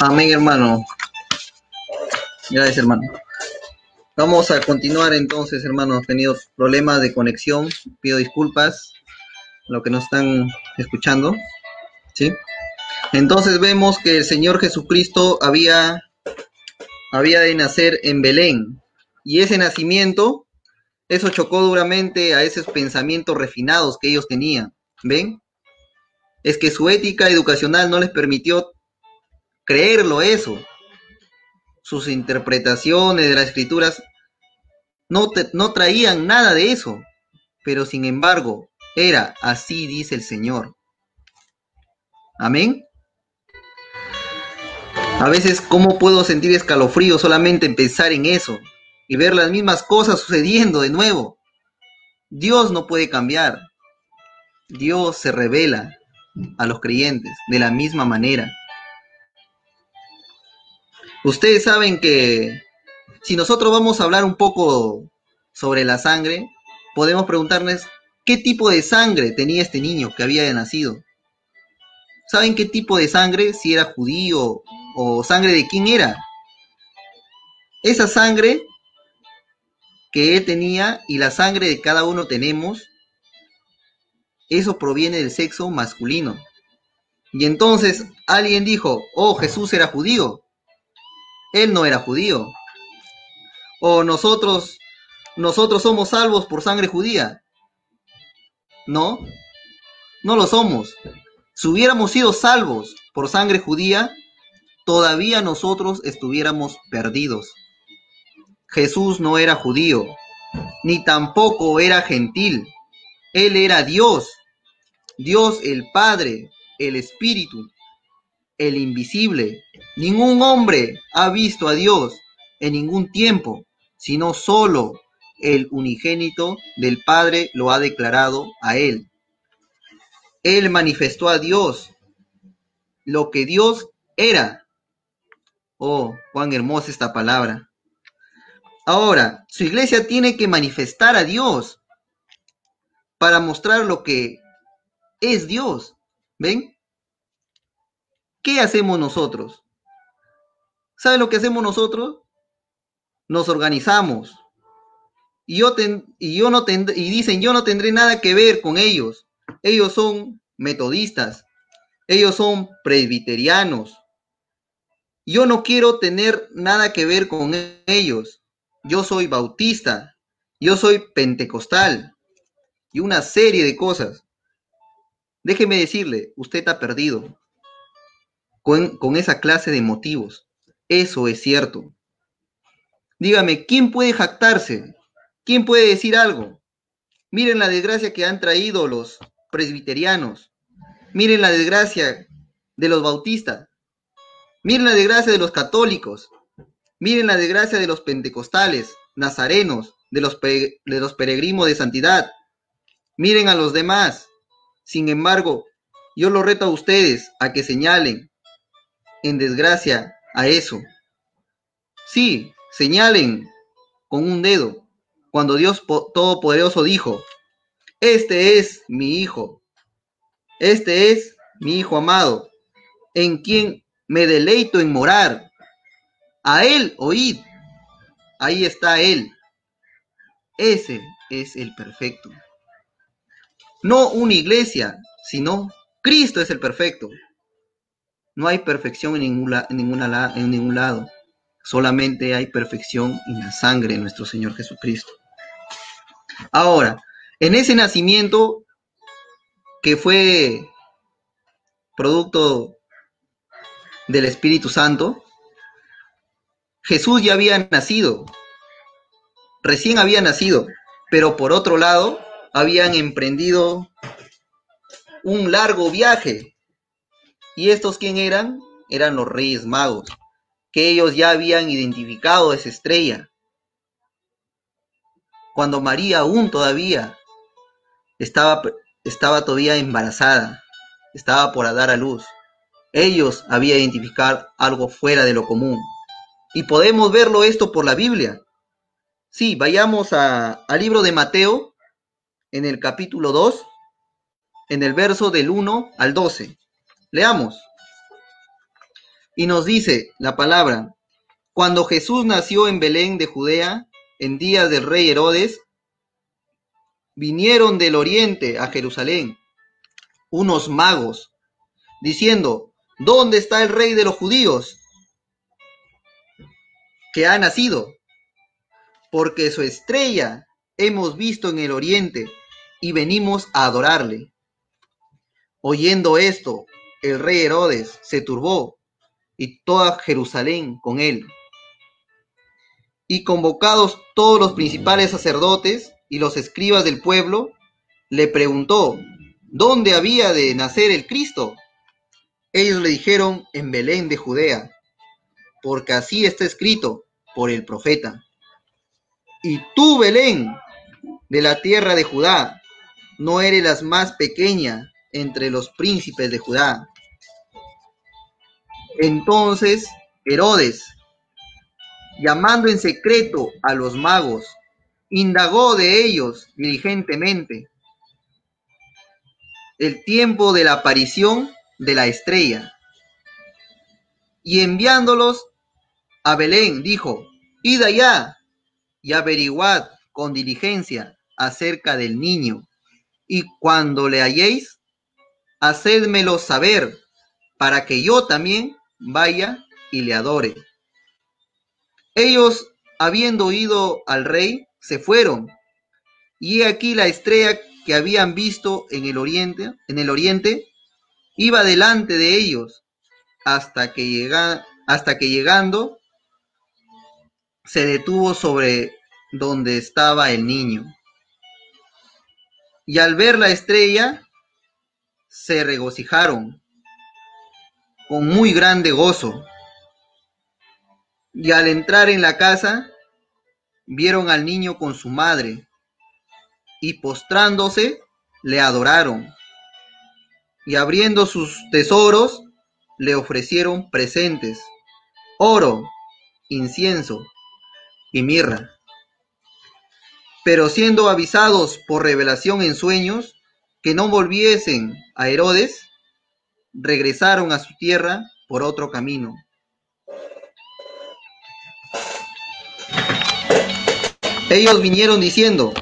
Amén, hermano. Gracias, hermano. Vamos a continuar entonces, hermanos. Tenido problemas de conexión. Pido disculpas a los que nos están escuchando. ¿Sí? Entonces vemos que el Señor Jesucristo había, había de nacer en Belén. Y ese nacimiento, eso chocó duramente a esos pensamientos refinados que ellos tenían. ¿Ven? Es que su ética educacional no les permitió creerlo eso. Sus interpretaciones de las escrituras no, no traían nada de eso, pero sin embargo era así dice el Señor. Amén. A veces, ¿cómo puedo sentir escalofrío solamente en pensar en eso y ver las mismas cosas sucediendo de nuevo? Dios no puede cambiar. Dios se revela a los creyentes de la misma manera. Ustedes saben que si nosotros vamos a hablar un poco sobre la sangre, podemos preguntarnos qué tipo de sangre tenía este niño que había nacido. ¿Saben qué tipo de sangre? Si era judío o sangre de quién era. Esa sangre que él tenía y la sangre de cada uno tenemos, eso proviene del sexo masculino. Y entonces alguien dijo, oh, Jesús era judío. Él no era judío. O nosotros, nosotros somos salvos por sangre judía. No, no lo somos. Si hubiéramos sido salvos por sangre judía, todavía nosotros estuviéramos perdidos. Jesús no era judío, ni tampoco era gentil. Él era Dios, Dios el Padre, el Espíritu, el invisible. Ningún hombre ha visto a Dios en ningún tiempo, sino solo el unigénito del Padre lo ha declarado a él. Él manifestó a Dios lo que Dios era. Oh, cuán hermosa esta palabra. Ahora, su iglesia tiene que manifestar a Dios para mostrar lo que es Dios. ¿Ven? ¿Qué hacemos nosotros? ¿Saben lo que hacemos nosotros? Nos organizamos. Y yo, y yo no y dicen, yo no tendré nada que ver con ellos. Ellos son metodistas. Ellos son presbiterianos. Yo no quiero tener nada que ver con ellos. Yo soy bautista. Yo soy pentecostal. Y una serie de cosas. Déjeme decirle, usted está perdido con esa clase de motivos. Eso es cierto. Dígame, ¿quién puede jactarse? ¿Quién puede decir algo? Miren la desgracia que han traído los presbiterianos. Miren la desgracia de los bautistas. Miren la desgracia de los católicos. Miren la desgracia de los pentecostales, nazarenos, de los, los peregrinos de santidad. Miren a los demás. Sin embargo, yo lo reto a ustedes a que señalen en desgracia a eso. Sí, señalen con un dedo cuando Dios po- Todopoderoso dijo, este es mi hijo, este es mi hijo amado, en quien me deleito en morar. A él oíd, ahí está él. Ese es el perfecto. No una iglesia, sino Cristo es el perfecto. No hay perfección en ningún, la- en ninguna en ningún lado. Solamente hay perfección en la sangre de nuestro Señor Jesucristo. Ahora, en ese nacimiento que fue producto del Espíritu Santo, Jesús ya había nacido, recién había nacido, pero por otro lado habían emprendido un largo viaje. ¿Y estos quién eran? Eran los reyes magos, que ellos ya habían identificado esa estrella. Cuando María aún todavía estaba, estaba todavía embarazada, estaba por dar a luz. Ellos habían identificado algo fuera de lo común. Y podemos verlo esto por la Biblia. Sí, vayamos a- al libro de Mateo, en el capítulo 2, en el verso del 1 al 12. Leamos. Y nos dice la palabra, cuando Jesús nació en Belén de Judea, en días del rey Herodes, vinieron del oriente a Jerusalén unos magos, diciendo, ¿dónde está el rey de los judíos que ha nacido? Porque su estrella hemos visto en el oriente y venimos a adorarle. Oyendo esto, el rey Herodes se turbó y toda Jerusalén con él. Y convocados todos los principales sacerdotes y los escribas del pueblo, le preguntó, ¿dónde había de nacer el Cristo? Ellos le dijeron, en Belén de Judea, porque así está escrito por el profeta. Y tú, Belén, de la tierra de Judá, no eres la más pequeña entre los príncipes de Judá. Entonces Herodes, llamando en secreto a los magos, indagó de ellos diligentemente el tiempo de la aparición de la estrella. Y enviándolos a Belén, dijo, id allá y averiguad con diligencia acerca del niño, y cuando le halléis, hacedmelo saber, para que yo también vaya y le adore. Ellos, habiendo oído al rey, se fueron, y he aquí la estrella que habían visto en el oriente, en el oriente, iba delante de ellos, hasta que llega, hasta que llegando se detuvo sobre donde estaba el niño. Y al ver la estrella, se regocijaron con muy grande gozo. Y al entrar en la casa, vieron al niño con su madre, y postrándose, le adoraron. Y abriendo sus tesoros, le ofrecieron presentes, oro, incienso y mirra. Pero siendo avisados por revelación en sueños que no volviesen a Herodes, regresaron a su tierra por otro camino. Ellos vinieron diciendo,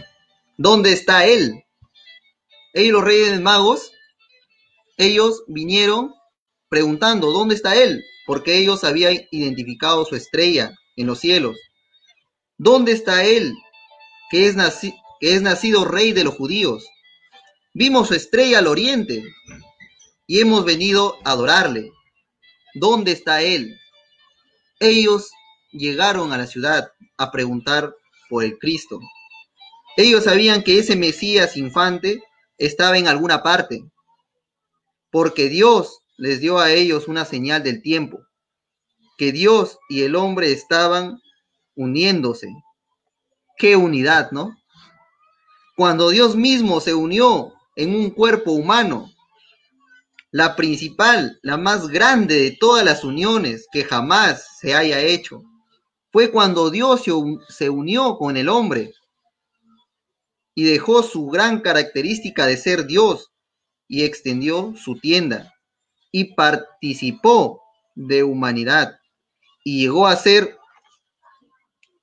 ¿dónde está él? Ellos los reyes magos, ellos vinieron preguntando, ¿dónde está él? Porque ellos habían identificado su estrella en los cielos. ¿Dónde está él, que es, que es nacido rey de los judíos? Vimos su estrella al oriente y hemos venido a adorarle. ¿Dónde está él? Ellos llegaron a la ciudad a preguntar por el Cristo. Ellos sabían que ese Mesías infante estaba en alguna parte, porque Dios les dio a ellos una señal del tiempo, que Dios y el hombre estaban uniéndose. Qué unidad, ¿no? Cuando Dios mismo se unió en un cuerpo humano, la principal, la más grande de todas las uniones que jamás se haya hecho, fue cuando Dios se unió con el hombre y dejó su gran característica de ser Dios y extendió su tienda y participó de humanidad y llegó a ser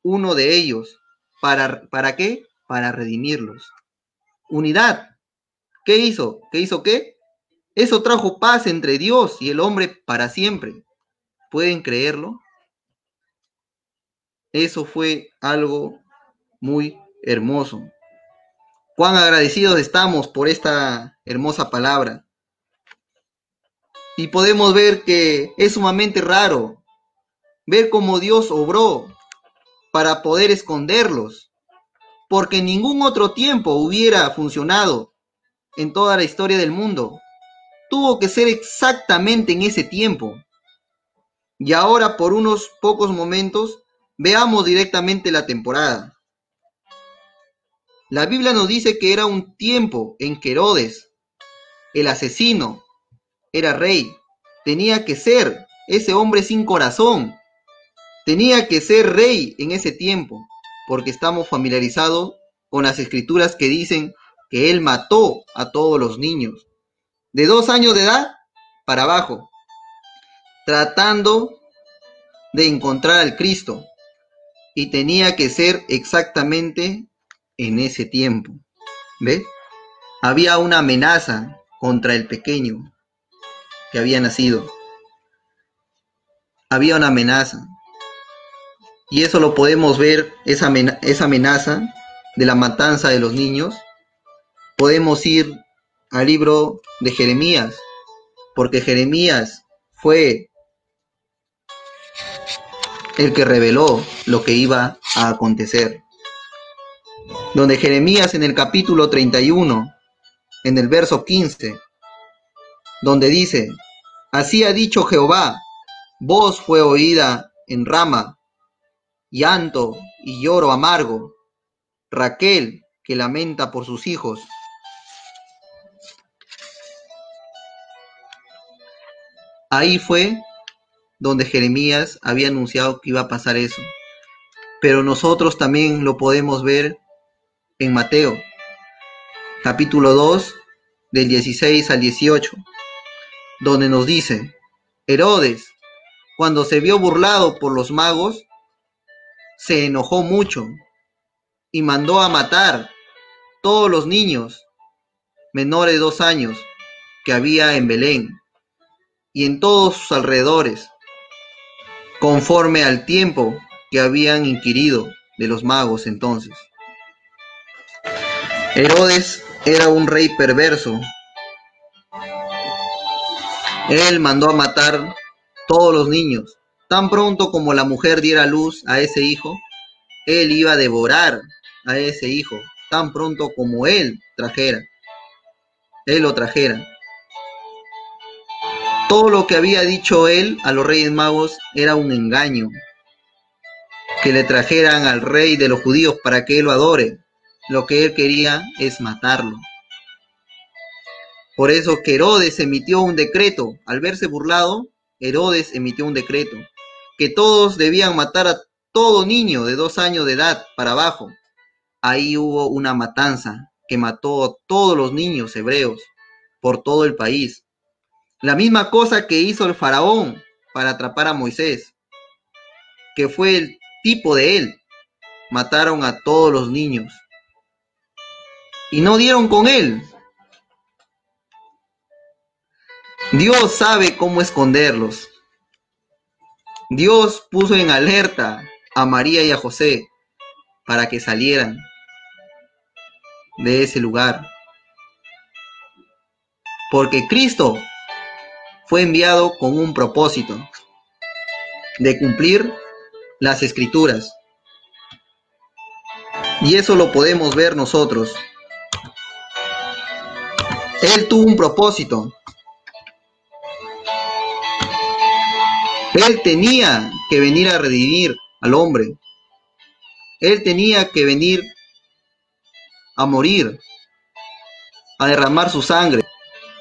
uno de ellos. ¿Para, ¿Para qué? Para redimirlos. Unidad. ¿Qué hizo? ¿Qué hizo qué? Eso trajo paz entre Dios y el hombre para siempre. ¿Pueden creerlo? Eso fue algo muy hermoso. Cuán agradecidos estamos por esta hermosa palabra. Y podemos ver que es sumamente raro ver cómo Dios obró para poder esconderlos, porque en ningún otro tiempo hubiera funcionado en toda la historia del mundo. Tuvo que ser exactamente en ese tiempo. Y ahora por unos pocos momentos veamos directamente la temporada. La Biblia nos dice que era un tiempo en que Herodes, el asesino, era rey. Tenía que ser ese hombre sin corazón, Tenía que ser rey en ese tiempo, porque estamos familiarizados con las escrituras que dicen que él mató a todos los niños, de dos años de edad para abajo, tratando de encontrar al Cristo. Y tenía que ser exactamente en ese tiempo. ¿Ve? Había una amenaza contra el pequeño que había nacido. Había una amenaza. Y eso lo podemos ver, esa, esa amenaza de la matanza de los niños. Podemos ir al libro de Jeremías, porque Jeremías fue el que reveló lo que iba a acontecer. Donde Jeremías en el capítulo 31, en el verso 15, donde dice, así ha dicho Jehová, voz fue oída en Rama, llanto y lloro amargo, Raquel que lamenta por sus hijos. Ahí fue donde Jeremías había anunciado que iba a pasar eso. Pero nosotros también lo podemos ver en Mateo, capítulo 2, del 16 al 18, donde nos dice, Herodes, cuando se vio burlado por los magos, se enojó mucho y mandó a matar todos los niños menores de dos años que había en Belén y en todos sus alrededores, conforme al tiempo que habían inquirido de los magos entonces. Herodes era un rey perverso. Él mandó a matar todos los niños. Tan pronto como la mujer diera luz a ese hijo, él iba a devorar a ese hijo, tan pronto como él trajera. Él lo trajera. Todo lo que había dicho él a los reyes magos era un engaño. Que le trajeran al rey de los judíos para que él lo adore. Lo que él quería es matarlo. Por eso que Herodes emitió un decreto. Al verse burlado, Herodes emitió un decreto. Que todos debían matar a todo niño de dos años de edad para abajo. Ahí hubo una matanza que mató a todos los niños hebreos por todo el país. La misma cosa que hizo el faraón para atrapar a Moisés, que fue el tipo de él. Mataron a todos los niños. Y no dieron con él. Dios sabe cómo esconderlos. Dios puso en alerta a María y a José para que salieran de ese lugar. Porque Cristo fue enviado con un propósito de cumplir las escrituras. Y eso lo podemos ver nosotros. Él tuvo un propósito. Él tenía que venir a redimir al hombre. Él tenía que venir a morir, a derramar su sangre.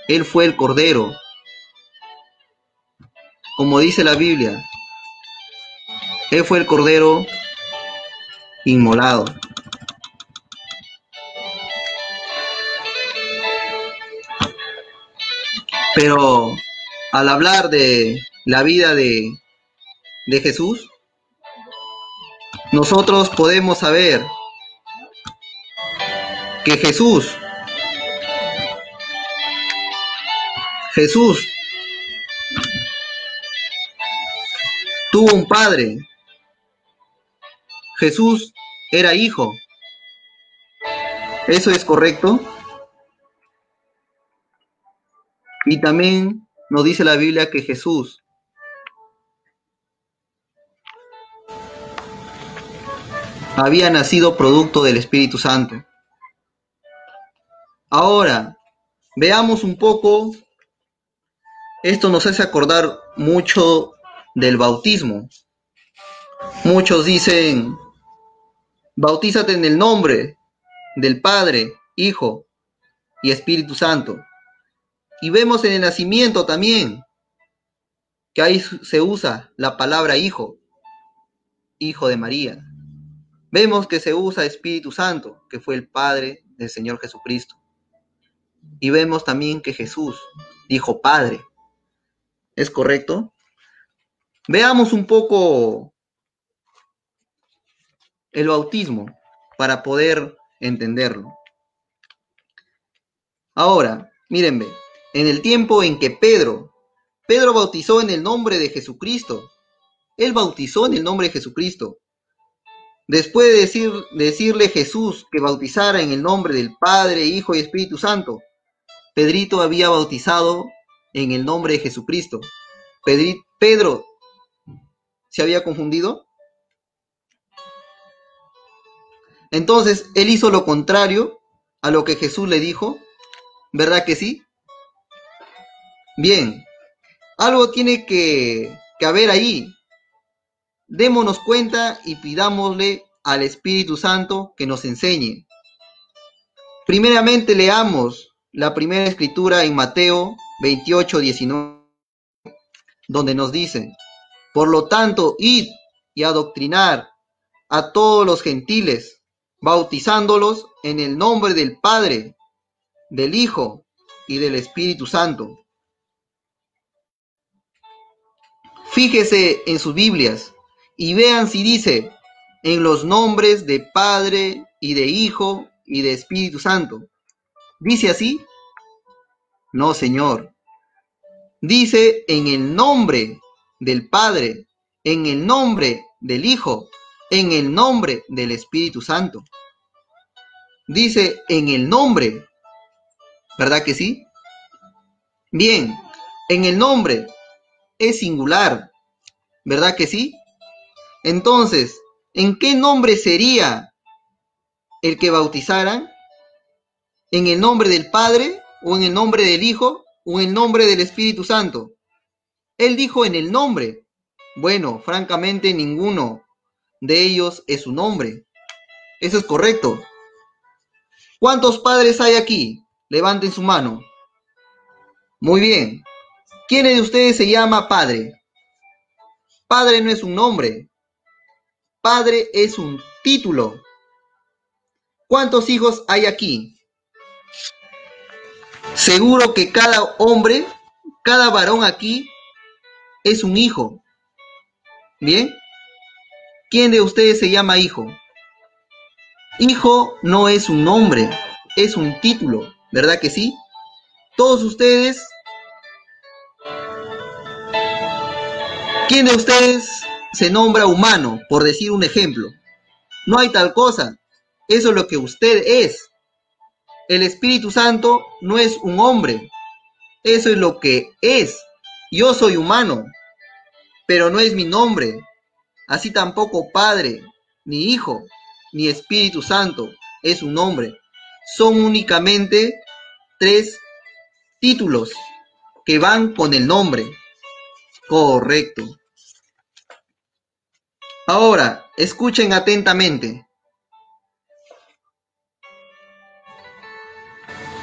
Él fue el Cordero. Como dice la Biblia, Él fue el Cordero inmolado. Pero al hablar de la vida de, de Jesús, nosotros podemos saber que Jesús, Jesús tuvo un padre. Jesús era hijo. ¿Eso es correcto? Y también nos dice la Biblia que Jesús había nacido producto del Espíritu Santo. Ahora, veamos un poco, esto nos hace acordar mucho del bautismo. Muchos dicen, bautízate en el nombre del Padre, Hijo y Espíritu Santo. Y vemos en el nacimiento también que ahí se usa la palabra hijo, hijo de María. Vemos que se usa Espíritu Santo, que fue el Padre del Señor Jesucristo. Y vemos también que Jesús dijo Padre. ¿Es correcto? Veamos un poco el bautismo para poder entenderlo. Ahora, mírenme, en el tiempo en que Pedro, Pedro bautizó en el nombre de Jesucristo, él bautizó en el nombre de Jesucristo. Después de decir, decirle Jesús que bautizara en el nombre del Padre, Hijo y Espíritu Santo, Pedrito había bautizado en el nombre de Jesucristo. Pedro, ¿se había confundido? Entonces, él hizo lo contrario a lo que Jesús le dijo, ¿verdad que sí? Bien, algo tiene que, que haber ahí. Démonos cuenta y pidámosle al Espíritu Santo que nos enseñe. Primeramente leamos la primera escritura en Mateo 28, 19, donde nos dice, por lo tanto, id y adoctrinar a todos los gentiles, bautizándolos en el nombre del Padre, del Hijo y del Espíritu Santo. Fíjese en sus Biblias y vean si dice en los nombres de Padre y de Hijo y de Espíritu Santo. ¿Dice así? No, Señor. Dice en el nombre del Padre, en el nombre del Hijo, en el nombre del Espíritu Santo. Dice en el nombre, ¿verdad que sí? Bien, en el nombre es singular, ¿verdad que sí? Entonces, ¿en qué nombre sería el que bautizaran? ¿En el nombre del Padre o en el nombre del Hijo o en el nombre del Espíritu Santo? Él dijo en el nombre. Bueno, francamente ninguno de ellos es su nombre. Eso es correcto. ¿Cuántos padres hay aquí? Levanten su mano. Muy bien. ¿Quién de ustedes se llama padre? Padre no es un nombre. Padre es un título. ¿Cuántos hijos hay aquí? Seguro que cada hombre, cada varón aquí es un hijo. ¿Bien? ¿Quién de ustedes se llama hijo? Hijo no es un nombre, es un título, ¿verdad que sí? Todos ustedes ¿Quién de ustedes se nombra humano, por decir un ejemplo? No hay tal cosa. Eso es lo que usted es. El Espíritu Santo no es un hombre. Eso es lo que es. Yo soy humano, pero no es mi nombre. Así tampoco Padre, ni Hijo, ni Espíritu Santo es un nombre. Son únicamente tres títulos que van con el nombre. Correcto. Ahora, escuchen atentamente.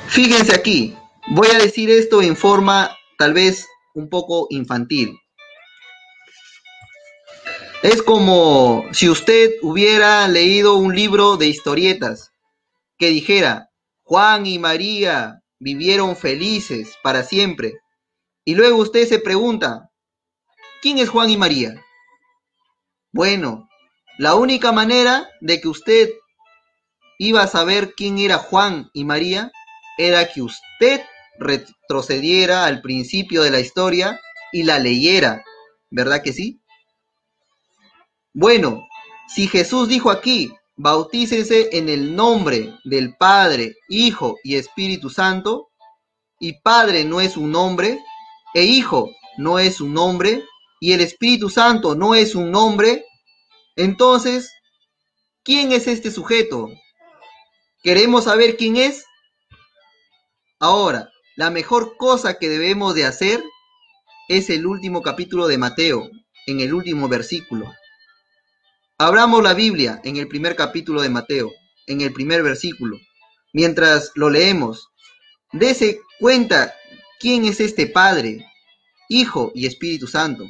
Fíjense aquí, voy a decir esto en forma tal vez un poco infantil. Es como si usted hubiera leído un libro de historietas que dijera, Juan y María vivieron felices para siempre. Y luego usted se pregunta, ¿quién es Juan y María? Bueno, la única manera de que usted iba a saber quién era Juan y María era que usted retrocediera al principio de la historia y la leyera, ¿verdad que sí? Bueno, si Jesús dijo aquí, bautícese en el nombre del Padre, Hijo y Espíritu Santo, y Padre no es un nombre, e Hijo no es un nombre, y el Espíritu Santo no es un nombre, entonces, ¿quién es este sujeto? ¿Queremos saber quién es? Ahora, la mejor cosa que debemos de hacer es el último capítulo de Mateo, en el último versículo. Abramos la Biblia en el primer capítulo de Mateo, en el primer versículo. Mientras lo leemos, dese cuenta quién es este Padre, Hijo y Espíritu Santo.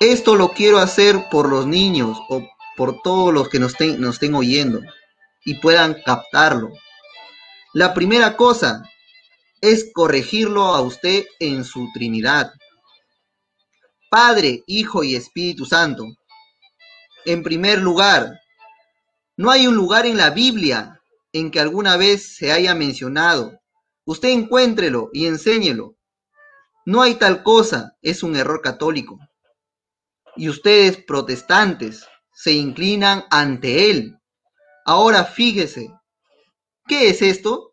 Esto lo quiero hacer por los niños o por todos los que nos, nos estén oyendo y puedan captarlo. La primera cosa es corregirlo a usted en su Trinidad. Padre, Hijo y Espíritu Santo. En primer lugar, no hay un lugar en la Biblia en que alguna vez se haya mencionado. Usted encuéntrelo y enséñelo. No hay tal cosa, es un error católico y ustedes protestantes se inclinan ante él. Ahora fíjese, ¿qué es esto?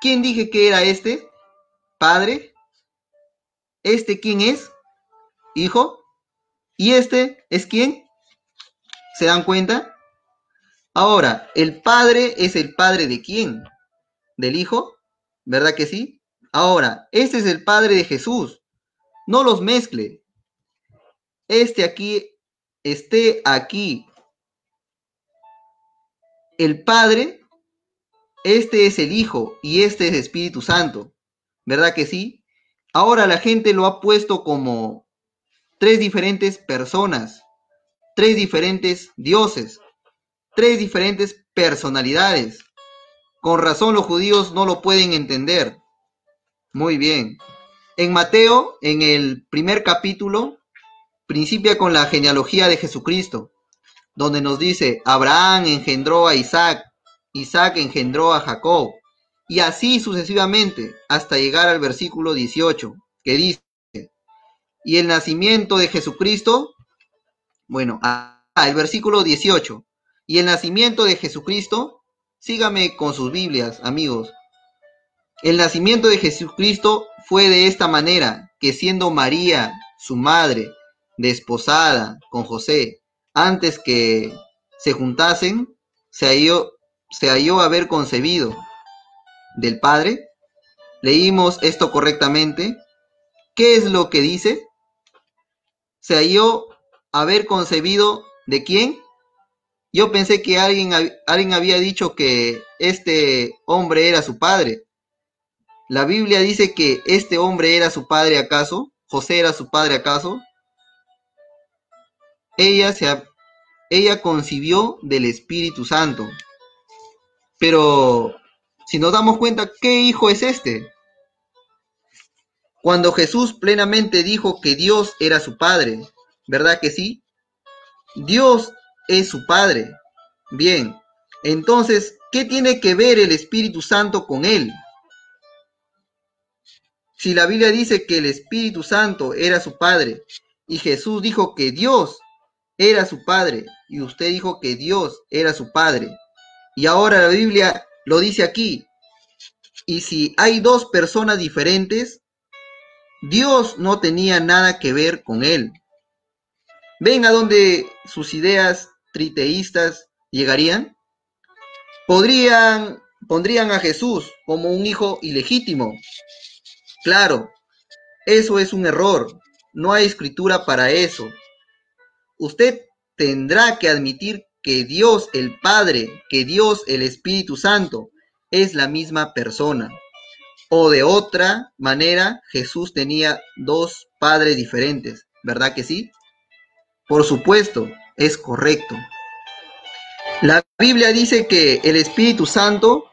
¿Quién dije que era este? ¿Padre? ¿Este quién es? ¿Hijo? ¿Y este es quién? ¿Se dan cuenta? Ahora, ¿el Padre es el Padre de quién? ¿Del Hijo? ¿Verdad que sí? Ahora, este es el Padre de Jesús. No los mezcle. Este aquí, esté aquí. El Padre, este es el Hijo y este es Espíritu Santo. ¿Verdad que sí? Ahora la gente lo ha puesto como tres diferentes personas, tres diferentes dioses, tres diferentes personalidades. Con razón los judíos no lo pueden entender. Muy bien. En Mateo, en el primer capítulo, principia con la genealogía de Jesucristo, donde nos dice, Abraham engendró a Isaac, Isaac engendró a Jacob, y así sucesivamente, hasta llegar al versículo 18, que dice, y el nacimiento de Jesucristo, bueno, ah, el versículo 18, y el nacimiento de Jesucristo, sígame con sus Biblias, amigos. El nacimiento de Jesucristo fue de esta manera, que siendo María, su madre, desposada con José, antes que se juntasen, se halló, se halló haber concebido del Padre. Leímos esto correctamente. ¿Qué es lo que dice? Se halló haber concebido de quién? Yo pensé que alguien, alguien había dicho que este hombre era su padre. La Biblia dice que este hombre era su padre acaso, José era su padre acaso. Ella, se, ella concibió del Espíritu Santo. Pero si nos damos cuenta, ¿qué hijo es este? Cuando Jesús plenamente dijo que Dios era su Padre, ¿verdad que sí? Dios es su Padre. Bien, entonces, ¿qué tiene que ver el Espíritu Santo con él? Si la Biblia dice que el Espíritu Santo era su Padre y Jesús dijo que Dios era su Padre y usted dijo que Dios era su Padre y ahora la Biblia lo dice aquí. Y si hay dos personas diferentes, Dios no tenía nada que ver con él. ¿Ven a dónde sus ideas triteístas llegarían? Podrían, pondrían a Jesús como un hijo ilegítimo. Claro, eso es un error. No hay escritura para eso. Usted tendrá que admitir que Dios el Padre, que Dios el Espíritu Santo es la misma persona. O de otra manera, Jesús tenía dos padres diferentes, ¿verdad que sí? Por supuesto, es correcto. La Biblia dice que el Espíritu Santo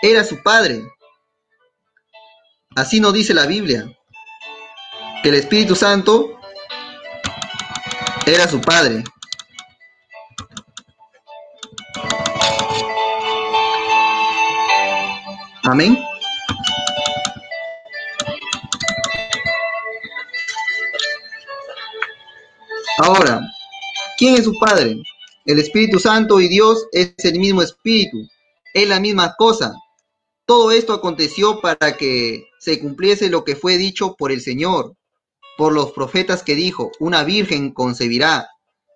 era su Padre. Así nos dice la Biblia, que el Espíritu Santo era su Padre. Amén. Ahora, ¿quién es su Padre? El Espíritu Santo y Dios es el mismo Espíritu, es la misma cosa. Todo esto aconteció para que se cumpliese lo que fue dicho por el Señor, por los profetas que dijo, una virgen concebirá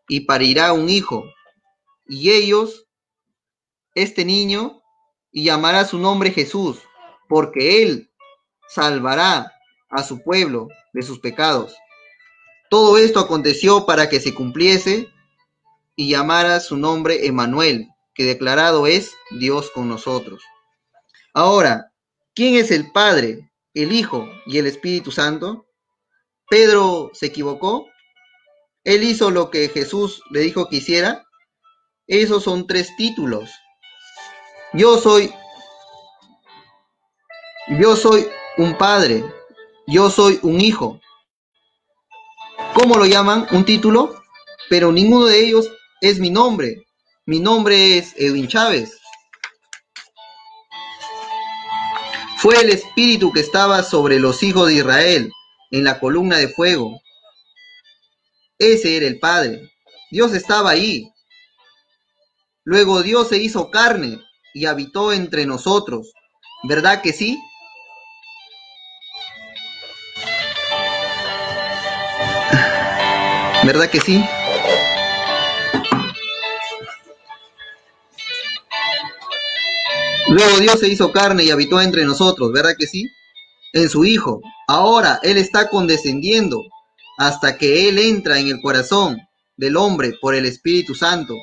y parirá un hijo, y ellos, este niño, y llamará su nombre Jesús, porque él salvará a su pueblo de sus pecados. Todo esto aconteció para que se cumpliese y llamara su nombre Emanuel, que declarado es Dios con nosotros. Ahora, ¿quién es el Padre, el Hijo y el Espíritu Santo? Pedro se equivocó. Él hizo lo que Jesús le dijo que hiciera. Esos son tres títulos. Yo soy, yo soy un padre, yo soy un hijo. ¿Cómo lo llaman? Un título, pero ninguno de ellos es mi nombre. Mi nombre es Edwin Chávez. Fue el espíritu que estaba sobre los hijos de Israel en la columna de fuego. Ese era el Padre. Dios estaba ahí. Luego Dios se hizo carne y habitó entre nosotros. ¿Verdad que sí? ¿Verdad que sí? Luego Dios se hizo carne y habitó entre nosotros, ¿verdad que sí? En su Hijo. Ahora Él está condescendiendo hasta que Él entra en el corazón del hombre por el Espíritu Santo.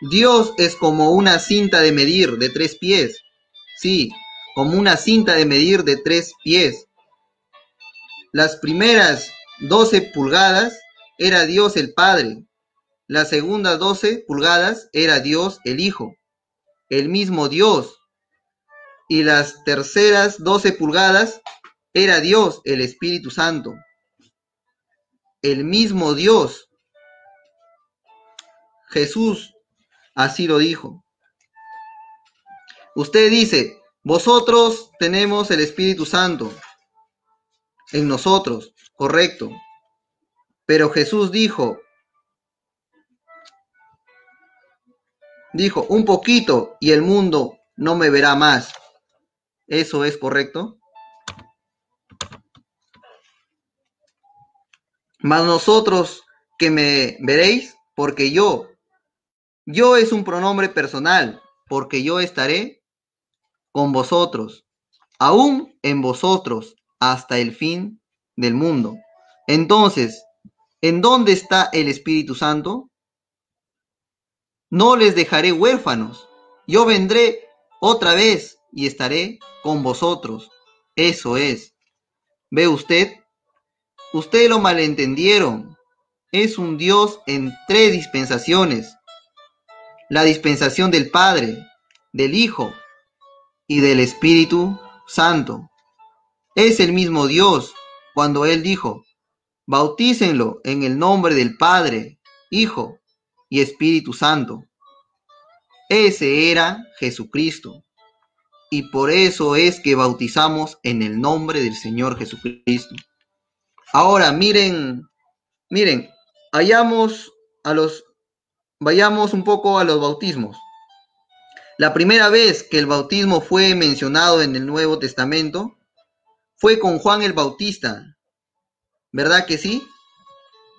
Dios es como una cinta de medir de tres pies. Sí, como una cinta de medir de tres pies. Las primeras doce pulgadas era Dios el Padre. Las segundas doce pulgadas era Dios el Hijo, el mismo Dios. Y las terceras doce pulgadas era Dios el Espíritu Santo, el mismo Dios. Jesús así lo dijo. Usted dice, vosotros tenemos el Espíritu Santo en nosotros, correcto. Pero Jesús dijo, dijo, un poquito y el mundo no me verá más. ¿Eso es correcto? Mas nosotros que me veréis, porque yo, yo es un pronombre personal, porque yo estaré con vosotros, aún en vosotros, hasta el fin del mundo. Entonces, ¿en dónde está el Espíritu Santo? No les dejaré huérfanos. Yo vendré otra vez y estaré con vosotros. Eso es. ¿Ve usted? Usted lo malentendieron. Es un Dios en tres dispensaciones. La dispensación del Padre, del Hijo y del Espíritu Santo. Es el mismo Dios cuando Él dijo, bautícenlo en el nombre del Padre, Hijo y Espíritu Santo. Ese era Jesucristo. Y por eso es que bautizamos en el nombre del Señor Jesucristo. Ahora miren, miren, vayamos a los, vayamos un poco a los bautismos. La primera vez que el bautismo fue mencionado en el Nuevo Testamento fue con Juan el Bautista. ¿Verdad que sí?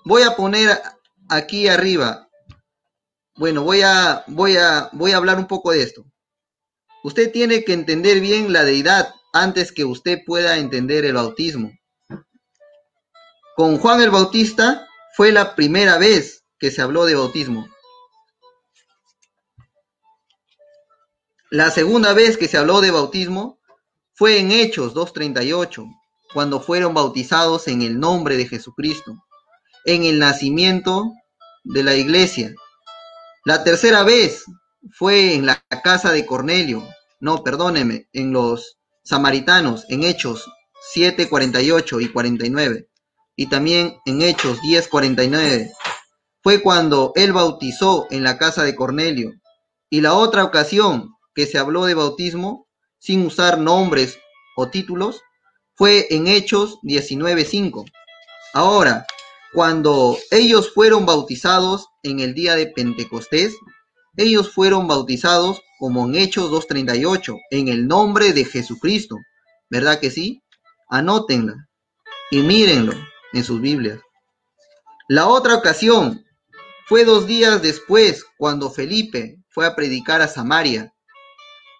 Voy a poner aquí arriba. Bueno, voy a, voy a, voy a hablar un poco de esto. Usted tiene que entender bien la deidad antes que usted pueda entender el bautismo. Con Juan el Bautista fue la primera vez que se habló de bautismo. La segunda vez que se habló de bautismo fue en Hechos 2.38, cuando fueron bautizados en el nombre de Jesucristo, en el nacimiento de la iglesia. La tercera vez fue en la casa de Cornelio, no, perdóneme, en los samaritanos, en Hechos 7.48 y 49, y también en Hechos 10.49. Fue cuando él bautizó en la casa de Cornelio. Y la otra ocasión que se habló de bautismo sin usar nombres o títulos fue en Hechos 19.5. Ahora, cuando ellos fueron bautizados en el día de Pentecostés, ellos fueron bautizados como en Hechos 2.38, en el nombre de Jesucristo. ¿Verdad que sí? Anótenla y mírenlo en sus Biblias. La otra ocasión fue dos días después, cuando Felipe fue a predicar a Samaria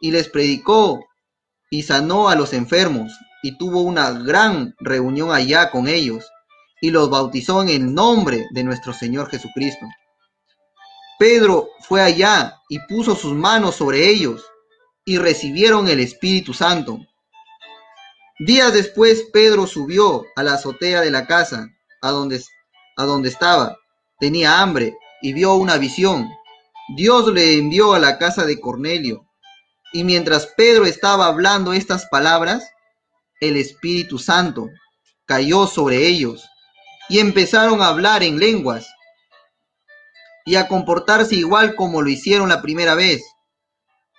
y les predicó y sanó a los enfermos, y tuvo una gran reunión allá con ellos, y los bautizó en el nombre de nuestro Señor Jesucristo. Pedro fue allá y puso sus manos sobre ellos, y recibieron el Espíritu Santo. Días después Pedro subió a la azotea de la casa, a donde, a donde estaba. Tenía hambre y vio una visión. Dios le envió a la casa de Cornelio y mientras Pedro estaba hablando estas palabras, el Espíritu Santo cayó sobre ellos y empezaron a hablar en lenguas y a comportarse igual como lo hicieron la primera vez.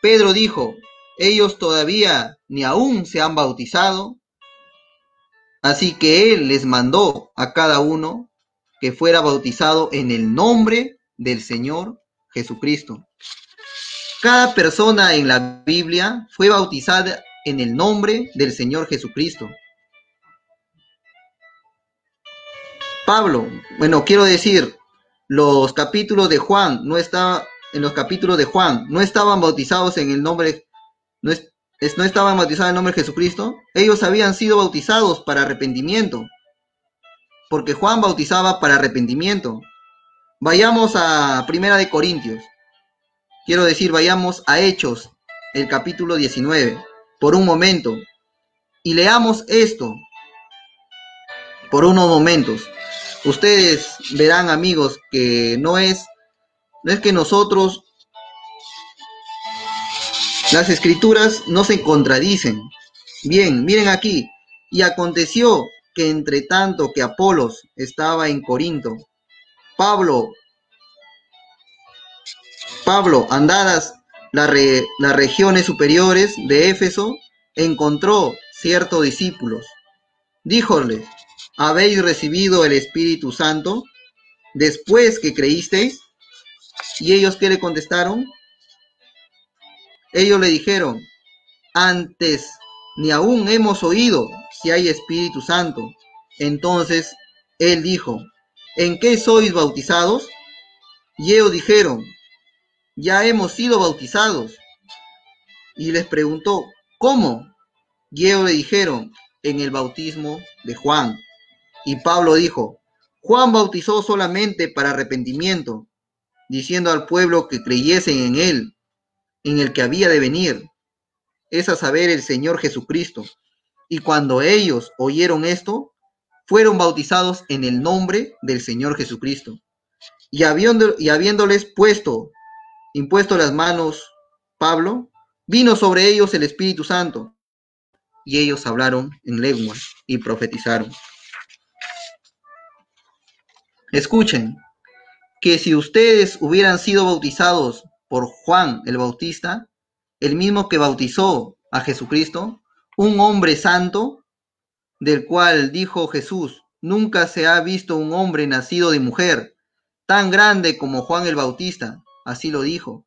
Pedro dijo, ellos todavía ni aún se han bautizado, así que él les mandó a cada uno que fuera bautizado en el nombre del Señor Jesucristo. Cada persona en la Biblia fue bautizada en el nombre del Señor Jesucristo. Pablo, bueno, quiero decir, los capítulos de Juan no están en los capítulos de Juan no estaban bautizados en el nombre, no, es- no estaban bautizados en el nombre de Jesucristo, ellos habían sido bautizados para arrepentimiento, porque Juan bautizaba para arrepentimiento. Vayamos a Primera de Corintios. Quiero decir, vayamos a Hechos, el capítulo 19, por un momento, y leamos esto por unos momentos. Ustedes verán, amigos, que no es, no es que nosotros, las escrituras no se contradicen. Bien, miren aquí. Y aconteció que entre tanto que Apolos estaba en Corinto, Pablo, Pablo, andadas las regiones superiores de Éfeso, encontró ciertos discípulos. Díjoles, ¿habéis recibido el Espíritu Santo después que creísteis? ¿Y ellos qué le contestaron? Ellos le dijeron, antes ni aún hemos oído si hay Espíritu Santo. Entonces él dijo, ¿en qué sois bautizados? Y ellos dijeron, ya hemos sido bautizados. Y les preguntó, ¿cómo? Y ellos le dijeron, en el bautismo de Juan. Y Pablo dijo, Juan bautizó solamente para arrepentimiento, diciendo al pueblo que creyesen en él, en el que había de venir, es a saber el Señor Jesucristo. Y cuando ellos oyeron esto, fueron bautizados en el nombre del Señor Jesucristo. Y, y habiéndoles puesto, impuesto las manos Pablo, vino sobre ellos el Espíritu Santo, y ellos hablaron en lengua y profetizaron. Escuchen, que si ustedes hubieran sido bautizados por Juan el Bautista, el mismo que bautizó a Jesucristo, un hombre santo, del cual dijo Jesús, nunca se ha visto un hombre nacido de mujer, tan grande como Juan el Bautista, así lo dijo.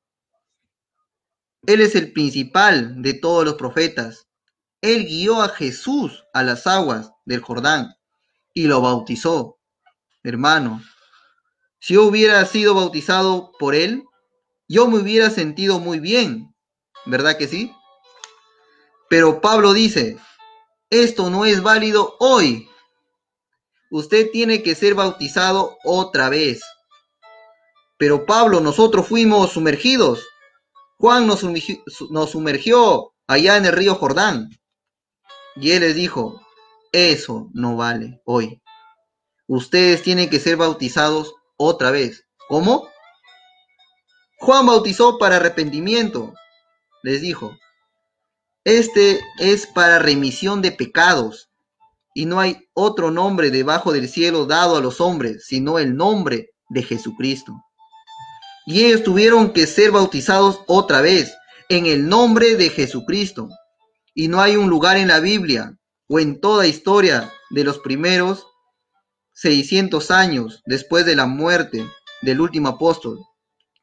Él es el principal de todos los profetas. Él guió a Jesús a las aguas del Jordán y lo bautizó. Hermano, si yo hubiera sido bautizado por él, yo me hubiera sentido muy bien, ¿verdad que sí? Pero Pablo dice, esto no es válido hoy. Usted tiene que ser bautizado otra vez. Pero Pablo, nosotros fuimos sumergidos. Juan nos sumergió, nos sumergió allá en el río Jordán. Y él les dijo, eso no vale hoy. Ustedes tienen que ser bautizados otra vez. ¿Cómo? Juan bautizó para arrepentimiento. Les dijo, este es para remisión de pecados. Y no hay otro nombre debajo del cielo dado a los hombres, sino el nombre de Jesucristo. Y ellos tuvieron que ser bautizados otra vez en el nombre de Jesucristo. Y no hay un lugar en la Biblia o en toda historia de los primeros 600 años después de la muerte del último apóstol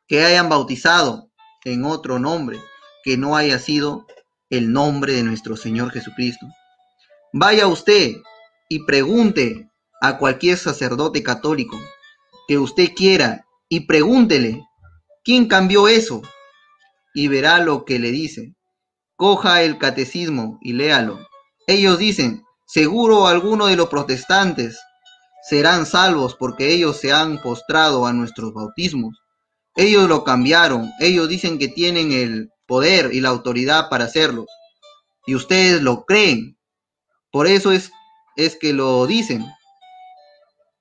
que hayan bautizado en otro nombre que no haya sido el nombre de nuestro Señor Jesucristo. Vaya usted y pregunte a cualquier sacerdote católico que usted quiera y pregúntele quién cambió eso y verá lo que le dice. Coja el catecismo y léalo. Ellos dicen, seguro alguno de los protestantes serán salvos porque ellos se han postrado a nuestros bautismos. Ellos lo cambiaron, ellos dicen que tienen el poder y la autoridad para hacerlo. Y ustedes lo creen. Por eso es, es que lo dicen.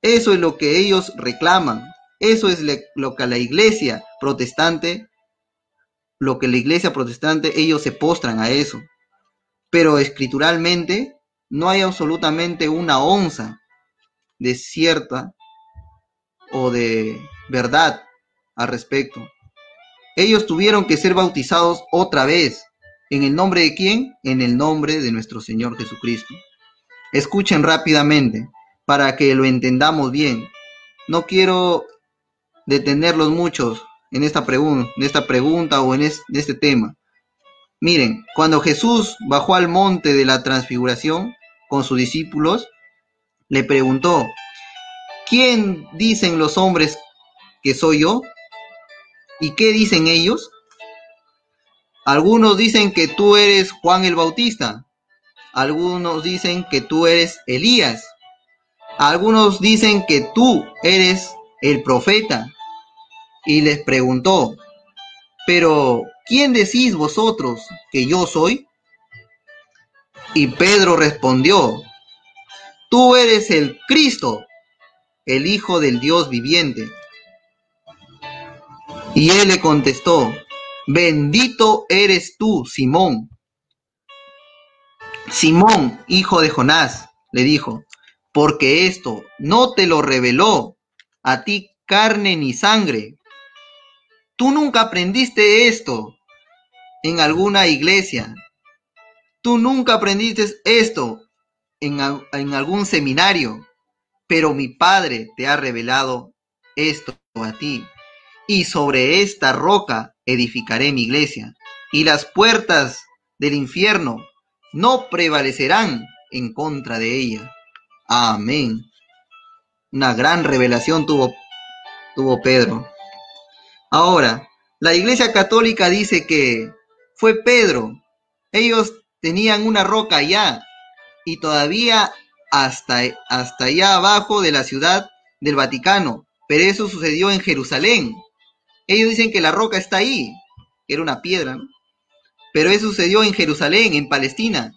Eso es lo que ellos reclaman. Eso es lo que la iglesia protestante, lo que la iglesia protestante, ellos se postran a eso. Pero escrituralmente no hay absolutamente una onza de cierta o de verdad al respecto. Ellos tuvieron que ser bautizados otra vez. ¿En el nombre de quién? En el nombre de nuestro Señor Jesucristo. Escuchen rápidamente para que lo entendamos bien. No quiero detenerlos muchos en esta, pregun- en esta pregunta o en es- en este tema. Miren, cuando Jesús bajó al monte de la transfiguración con sus discípulos, le preguntó, ¿quién dicen los hombres que soy yo? ¿Y qué dicen ellos? Algunos dicen que tú eres Juan el Bautista. Algunos dicen que tú eres Elías. Algunos dicen que tú eres el profeta. Y les preguntó, pero ¿quién decís vosotros que yo soy? Y Pedro respondió, tú eres el Cristo, el Hijo del Dios viviente. Y él le contestó, bendito eres tú, Simón. Simón, hijo de Jonás, le dijo, porque esto no te lo reveló a ti carne ni sangre. Tú nunca aprendiste esto en alguna iglesia. Tú nunca aprendiste esto en, en algún seminario, pero mi Padre te ha revelado esto a ti. Y sobre esta roca edificaré mi iglesia, y las puertas del infierno no prevalecerán en contra de ella. Amén. Una gran revelación tuvo, tuvo Pedro. Ahora, la Iglesia Católica dice que fue Pedro. Ellos tenían una roca allá y todavía hasta, hasta allá abajo de la ciudad del Vaticano. Pero eso sucedió en Jerusalén. Ellos dicen que la roca está ahí, que era una piedra. Pero eso sucedió en Jerusalén, en Palestina.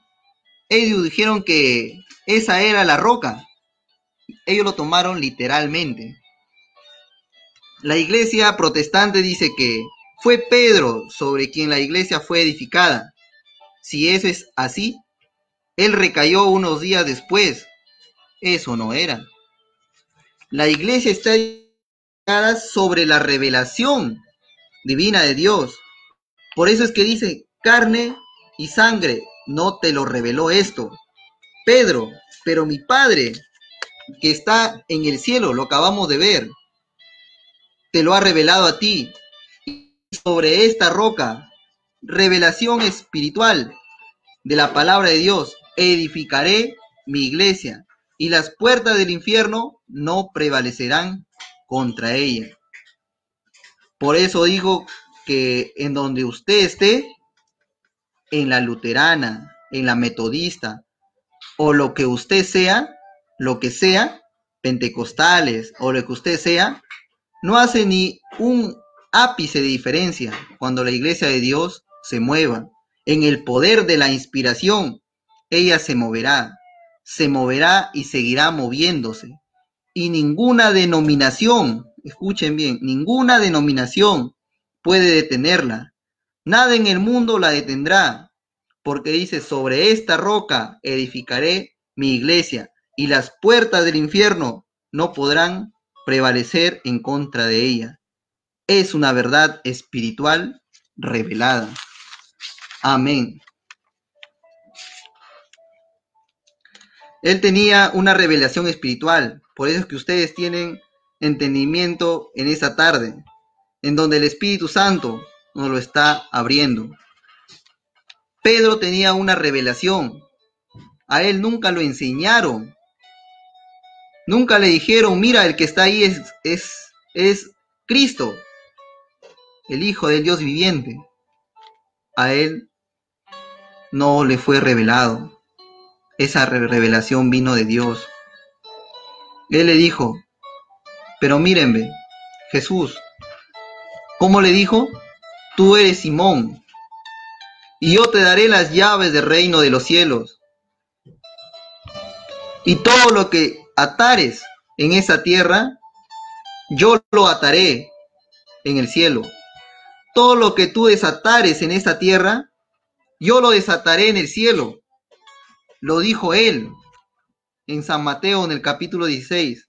Ellos dijeron que esa era la roca. Ellos lo tomaron literalmente. La iglesia protestante dice que fue Pedro sobre quien la iglesia fue edificada. Si eso es así, él recayó unos días después. Eso no era. La iglesia está edificada sobre la revelación divina de Dios. Por eso es que dice, carne y sangre no te lo reveló esto. Pedro, pero mi Padre que está en el cielo, lo acabamos de ver, te lo ha revelado a ti. Y sobre esta roca, revelación espiritual de la palabra de Dios, edificaré mi iglesia y las puertas del infierno no prevalecerán contra ella. Por eso digo que en donde usted esté, en la luterana, en la metodista, o lo que usted sea, lo que sea, pentecostales, o lo que usted sea, no hace ni un ápice de diferencia cuando la iglesia de Dios se mueva. En el poder de la inspiración, ella se moverá, se moverá y seguirá moviéndose. Y ninguna denominación, escuchen bien, ninguna denominación puede detenerla. Nada en el mundo la detendrá, porque dice, sobre esta roca edificaré mi iglesia, y las puertas del infierno no podrán prevalecer en contra de ella. Es una verdad espiritual revelada. Amén. Él tenía una revelación espiritual, por eso es que ustedes tienen entendimiento en esta tarde, en donde el Espíritu Santo nos lo está abriendo. Pedro tenía una revelación, a él nunca lo enseñaron, nunca le dijeron, mira, el que está ahí es, es, es Cristo, el Hijo del Dios viviente. A él no le fue revelado. Esa re- revelación vino de Dios. Él le dijo, pero mírenme, Jesús, ¿cómo le dijo? Tú eres Simón, y yo te daré las llaves del reino de los cielos. Y todo lo que atares en esa tierra, yo lo ataré en el cielo. Todo lo que tú desatares en esta tierra, yo lo desataré en el cielo. Lo dijo él en San Mateo en el capítulo 16.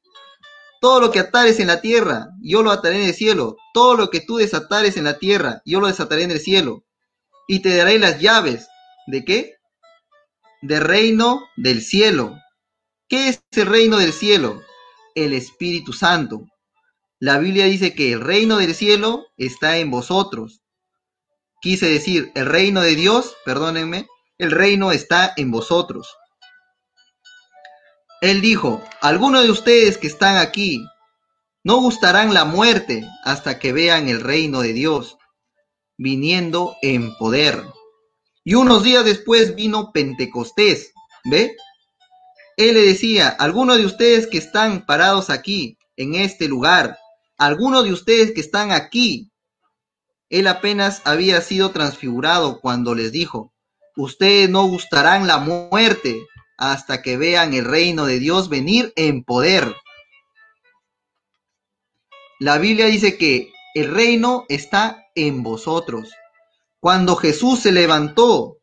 Todo lo que atares en la tierra, yo lo ataré en el cielo. Todo lo que tú desatares en la tierra, yo lo desataré en el cielo. Y te daré las llaves. ¿De qué? De reino del cielo. ¿Qué es el reino del cielo? El Espíritu Santo. La Biblia dice que el reino del cielo está en vosotros. Quise decir, el reino de Dios, perdónenme, el reino está en vosotros. Él dijo, algunos de ustedes que están aquí, no gustarán la muerte hasta que vean el reino de Dios viniendo en poder. Y unos días después vino Pentecostés, ¿ve? Él le decía, algunos de ustedes que están parados aquí, en este lugar, algunos de ustedes que están aquí, él apenas había sido transfigurado cuando les dijo, ustedes no gustarán la muerte hasta que vean el reino de Dios venir en poder. La Biblia dice que el reino está en vosotros. Cuando Jesús se levantó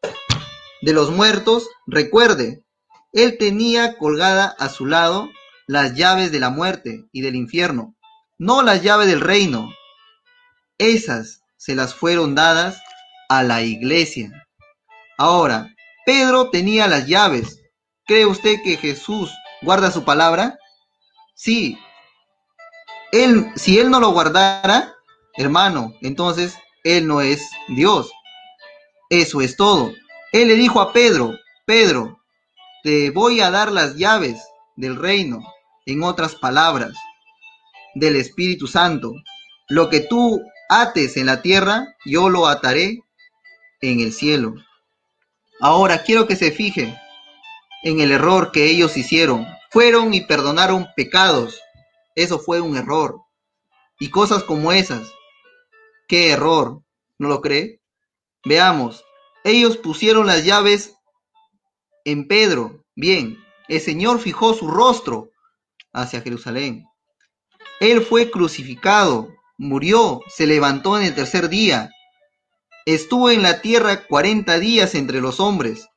de los muertos, recuerde, él tenía colgada a su lado las llaves de la muerte y del infierno, no las llaves del reino. Esas se las fueron dadas a la iglesia. Ahora, Pedro tenía las llaves. ¿Cree usted que Jesús guarda su palabra? Sí. Él, si él no lo guardara, hermano, entonces él no es Dios. Eso es todo. Él le dijo a Pedro, Pedro, te voy a dar las llaves del reino, en otras palabras, del Espíritu Santo. Lo que tú ates en la tierra, yo lo ataré en el cielo. Ahora quiero que se fije en el error que ellos hicieron. Fueron y perdonaron pecados. Eso fue un error. Y cosas como esas. Qué error. ¿No lo cree? Veamos. Ellos pusieron las llaves en Pedro. Bien. El Señor fijó su rostro hacia Jerusalén. Él fue crucificado, murió, se levantó en el tercer día. Estuvo en la tierra cuarenta días entre los hombres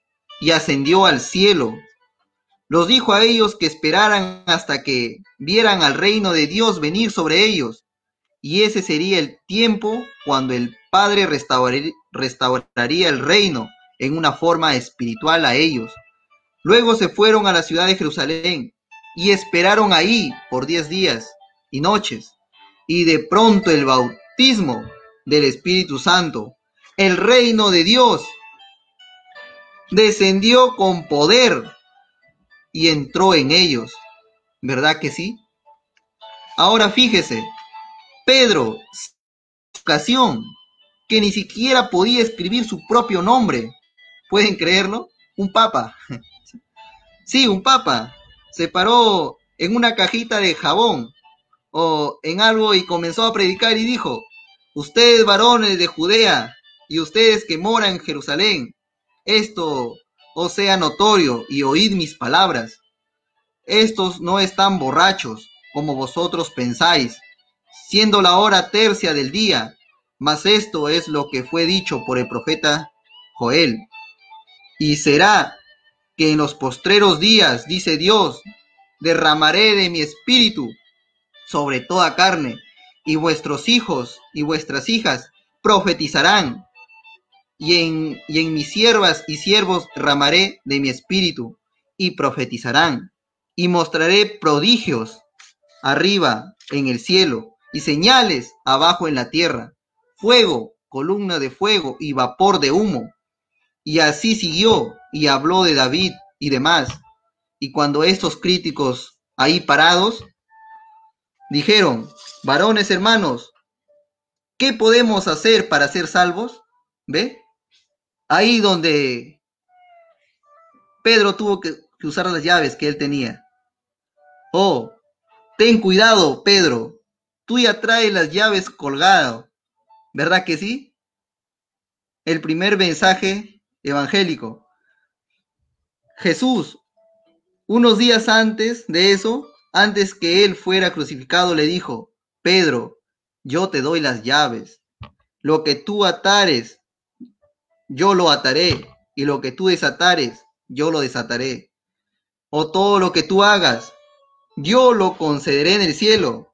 y ascendió al cielo. Los dijo a ellos que esperaran hasta que vieran al reino de Dios venir sobre ellos y ese sería el tiempo cuando el Padre restauraría el reino en una forma espiritual a ellos. Luego se fueron a la ciudad de Jerusalén y esperaron ahí por diez días y noches. Y de pronto el bautismo del Espíritu Santo, el reino de Dios, descendió con poder y entró en ellos. ¿Verdad que sí? Ahora fíjese, Pedro, ocasión, que ni siquiera podía escribir su propio nombre. ¿Pueden creerlo? Un papa. Sí, un papa. Se paró en una cajita de jabón o en algo y comenzó a predicar y dijo, ustedes varones de Judea y ustedes que moran en Jerusalén, esto os sea notorio y oíd mis palabras. Estos no están borrachos como vosotros pensáis siendo la hora tercia del día, mas esto es lo que fue dicho por el profeta Joel. Y será que en los postreros días, dice Dios, derramaré de mi espíritu sobre toda carne, y vuestros hijos y vuestras hijas profetizarán, y en, y en mis siervas y siervos derramaré de mi espíritu, y profetizarán, y mostraré prodigios arriba en el cielo y señales abajo en la tierra, fuego, columna de fuego y vapor de humo. Y así siguió y habló de David y demás. Y cuando estos críticos ahí parados dijeron, varones hermanos, ¿qué podemos hacer para ser salvos? ¿Ve? Ahí donde Pedro tuvo que, usar las llaves que él tenía. Oh, ten cuidado, Pedro, tú ya traes las llaves colgado, ¿verdad que sí? El primer mensaje evangélico. Jesús, unos días antes de eso, antes que él fuera crucificado, le dijo, Pedro, yo te doy las llaves. Lo que tú atares, yo lo ataré, y lo que tú desatares, yo lo desataré. O todo lo que tú hagas, yo lo concederé en el cielo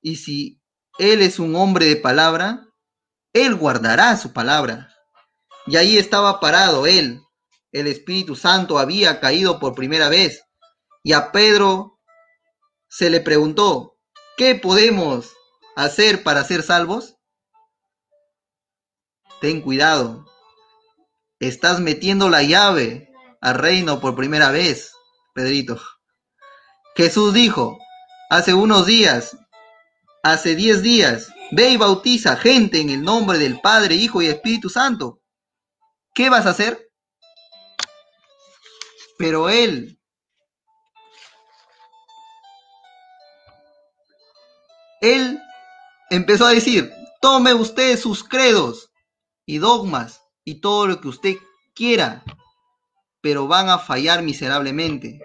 y si Él es un hombre de palabra, Él guardará su palabra. Y ahí estaba parado Él. El Espíritu Santo había caído por primera vez. Y a Pedro se le preguntó, ¿qué podemos hacer para ser salvos? Ten cuidado. Estás metiendo la llave al reino por primera vez, Pedrito. Jesús dijo, hace unos días hace diez días, ve y bautiza gente en el nombre del Padre, Hijo y Espíritu Santo. ¿Qué vas a hacer? Pero él, él empezó a decir, tome usted sus credos y dogmas y todo lo que usted quiera, pero van a fallar miserablemente.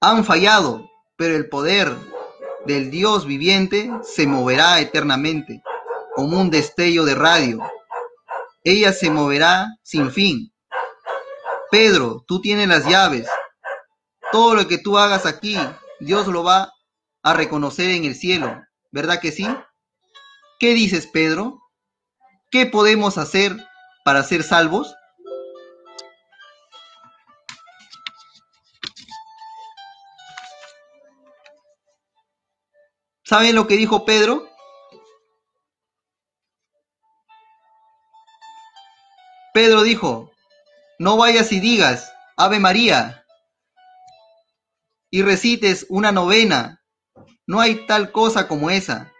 Han fallado, pero el poder del Dios viviente se moverá eternamente, como un destello de radio. Ella se moverá sin fin. Pedro, tú tienes las llaves. Todo lo que tú hagas aquí, Dios lo va a reconocer en el cielo. ¿Verdad que sí? ¿Qué dices, Pedro? ¿Qué podemos hacer para ser salvos? ¿Saben lo que dijo Pedro? Pedro dijo, no vayas y digas, Ave María, y recites una novena. No hay tal cosa como esa.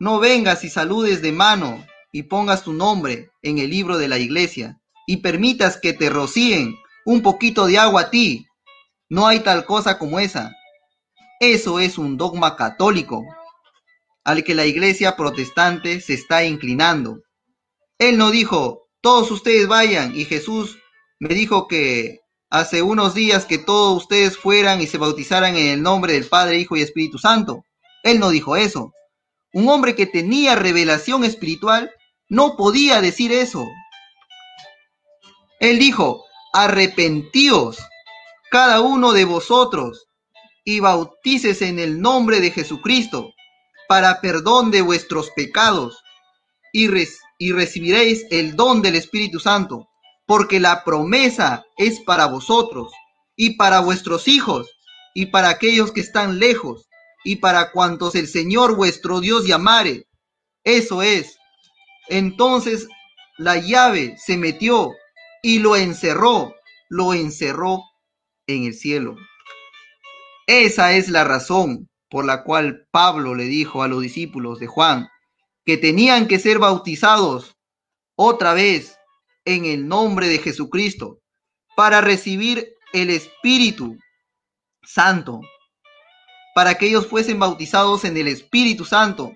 No vengas y saludes de mano y pongas tu nombre en el libro de la iglesia y permitas que te rocíen un poquito de agua a ti. No hay tal cosa como esa. Eso es un dogma católico al que la iglesia protestante se está inclinando. Él no dijo, todos ustedes vayan, y Jesús me dijo que hace unos días que todos ustedes fueran y se bautizaran en el nombre del Padre, Hijo y Espíritu Santo. Él no dijo eso. Un hombre que tenía revelación espiritual no podía decir eso. Él dijo, arrepentíos cada uno de vosotros y bautícese en el nombre de Jesucristo para perdón de vuestros pecados y, res- y recibiréis el don del Espíritu Santo, porque la promesa es para vosotros y para vuestros hijos y para aquellos que están lejos y para cuantos el Señor vuestro Dios llamare. Eso es. Entonces la llave se metió y lo encerró, lo encerró en el cielo. Esa es la razón por la cual Pablo le dijo a los discípulos de Juan que tenían que ser bautizados otra vez en el nombre de Jesucristo para recibir el Espíritu Santo, para que ellos fuesen bautizados en el Espíritu Santo.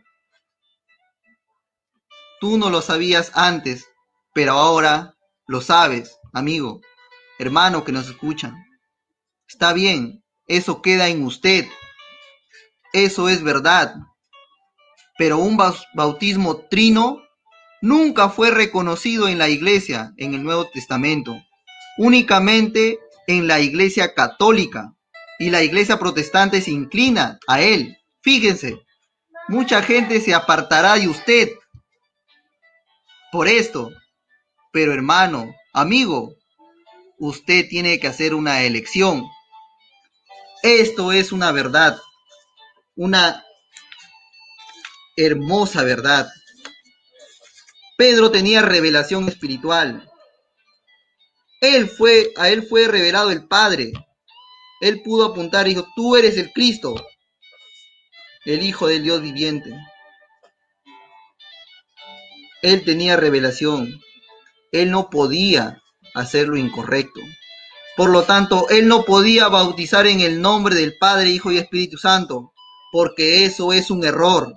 Tú no lo sabías antes, pero ahora lo sabes, amigo, hermano que nos escuchan. Está bien, eso queda en usted. Eso es verdad. Pero un bau- bautismo trino nunca fue reconocido en la iglesia en el Nuevo Testamento, únicamente en la iglesia católica y la iglesia protestante se inclina a él. Fíjense, mucha gente se apartará de usted por esto, pero hermano, amigo, usted tiene que hacer una elección. Esto es una verdad, una hermosa verdad. Pedro tenía revelación espiritual. Él fue, a él fue revelado el Padre. Él pudo apuntar y dijo, tú eres el Cristo, el Hijo del Dios viviente. Él tenía revelación. Él no podía hacer lo incorrecto. Por lo tanto, él no podía bautizar en el nombre del Padre, Hijo y Espíritu Santo, porque eso es un error.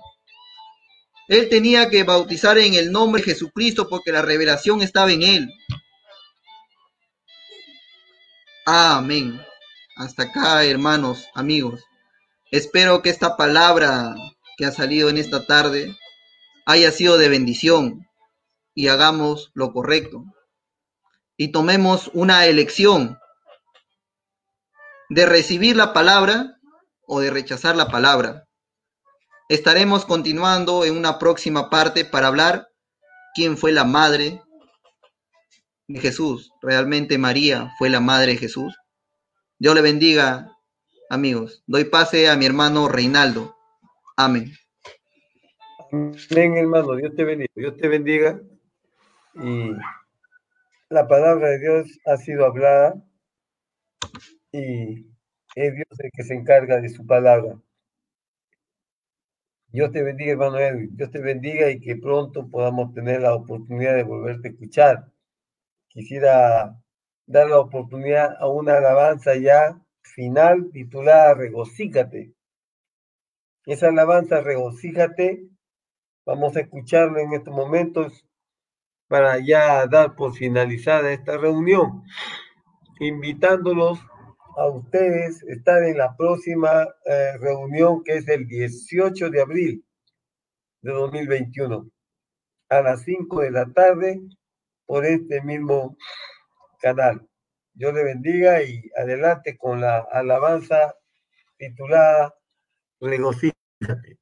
Él tenía que bautizar en el nombre de Jesucristo porque la revelación estaba en él. Amén. Hasta acá, hermanos, amigos. Espero que esta palabra que ha salido en esta tarde haya sido de bendición y hagamos lo correcto. Y tomemos una elección de recibir la palabra o de rechazar la palabra. Estaremos continuando en una próxima parte para hablar quién fue la madre de Jesús. ¿Realmente María fue la madre de Jesús? Dios le bendiga, amigos. Doy pase a mi hermano Reinaldo. Amén. Amén, hermano. Dios te bendiga. Dios te bendiga. Y la palabra de Dios ha sido hablada. Y es Dios el que se encarga de su palabra. Dios te bendiga, hermano Edwin. Dios te bendiga y que pronto podamos tener la oportunidad de volverte a escuchar. Quisiera dar la oportunidad a una alabanza ya final titulada Regocíjate. Esa alabanza, Regocíjate, vamos a escucharla en estos momentos para ya dar por finalizada esta reunión, invitándolos a ustedes estar en la próxima eh, reunión que es el 18 de abril de 2021 a las 5 de la tarde por este mismo canal. Dios le bendiga y adelante con la alabanza titulada Regocíjate.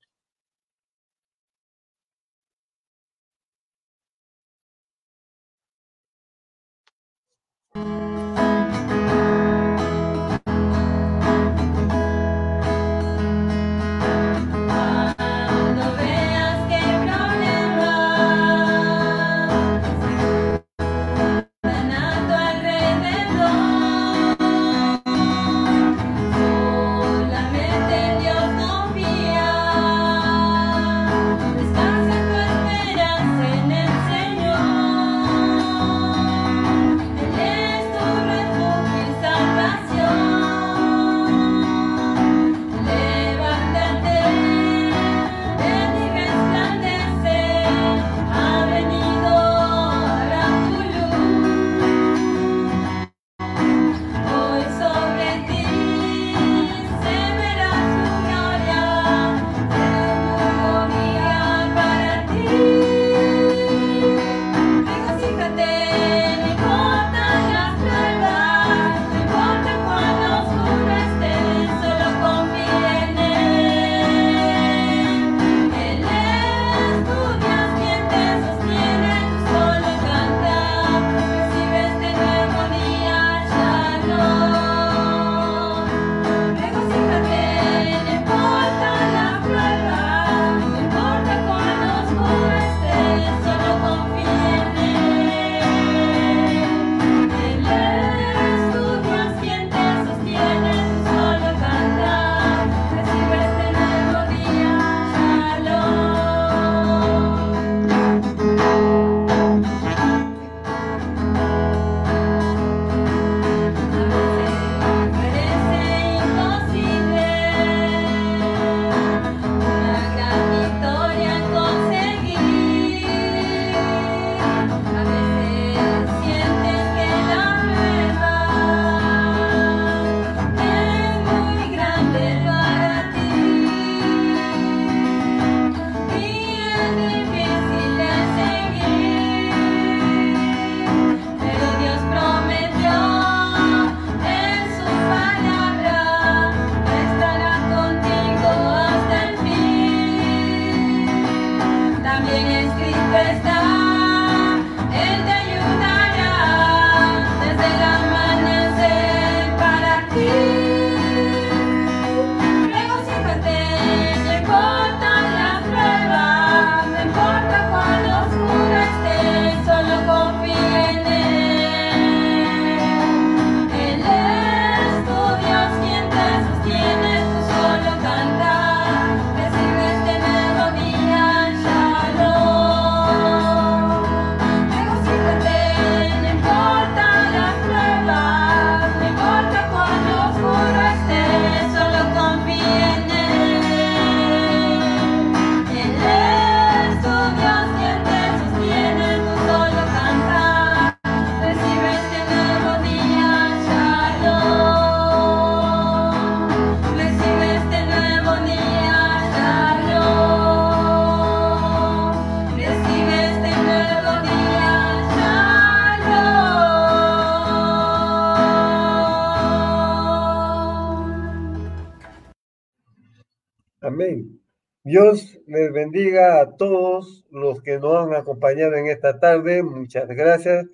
Dios les bendiga a todos los que nos han acompañado en esta tarde. Muchas gracias.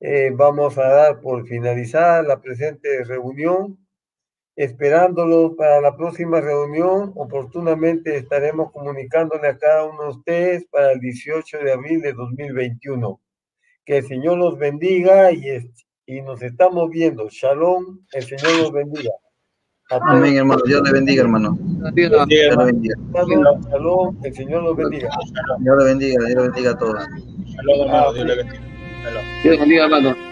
Eh, vamos a dar por finalizada la presente reunión. Esperándolos para la próxima reunión, oportunamente estaremos comunicándole a cada uno de ustedes para el 18 de abril de 2021. Que el Señor los bendiga y, y nos estamos viendo. Shalom, el Señor los bendiga. Amén, hermano. Dios le bendiga, hermano. Dios, le bendiga. Shalom, el Señor los bendiga. Dios le bendiga. Dios le bendiga a todos. Hermano. Dios le bendiga. Dios bendiga, hermano.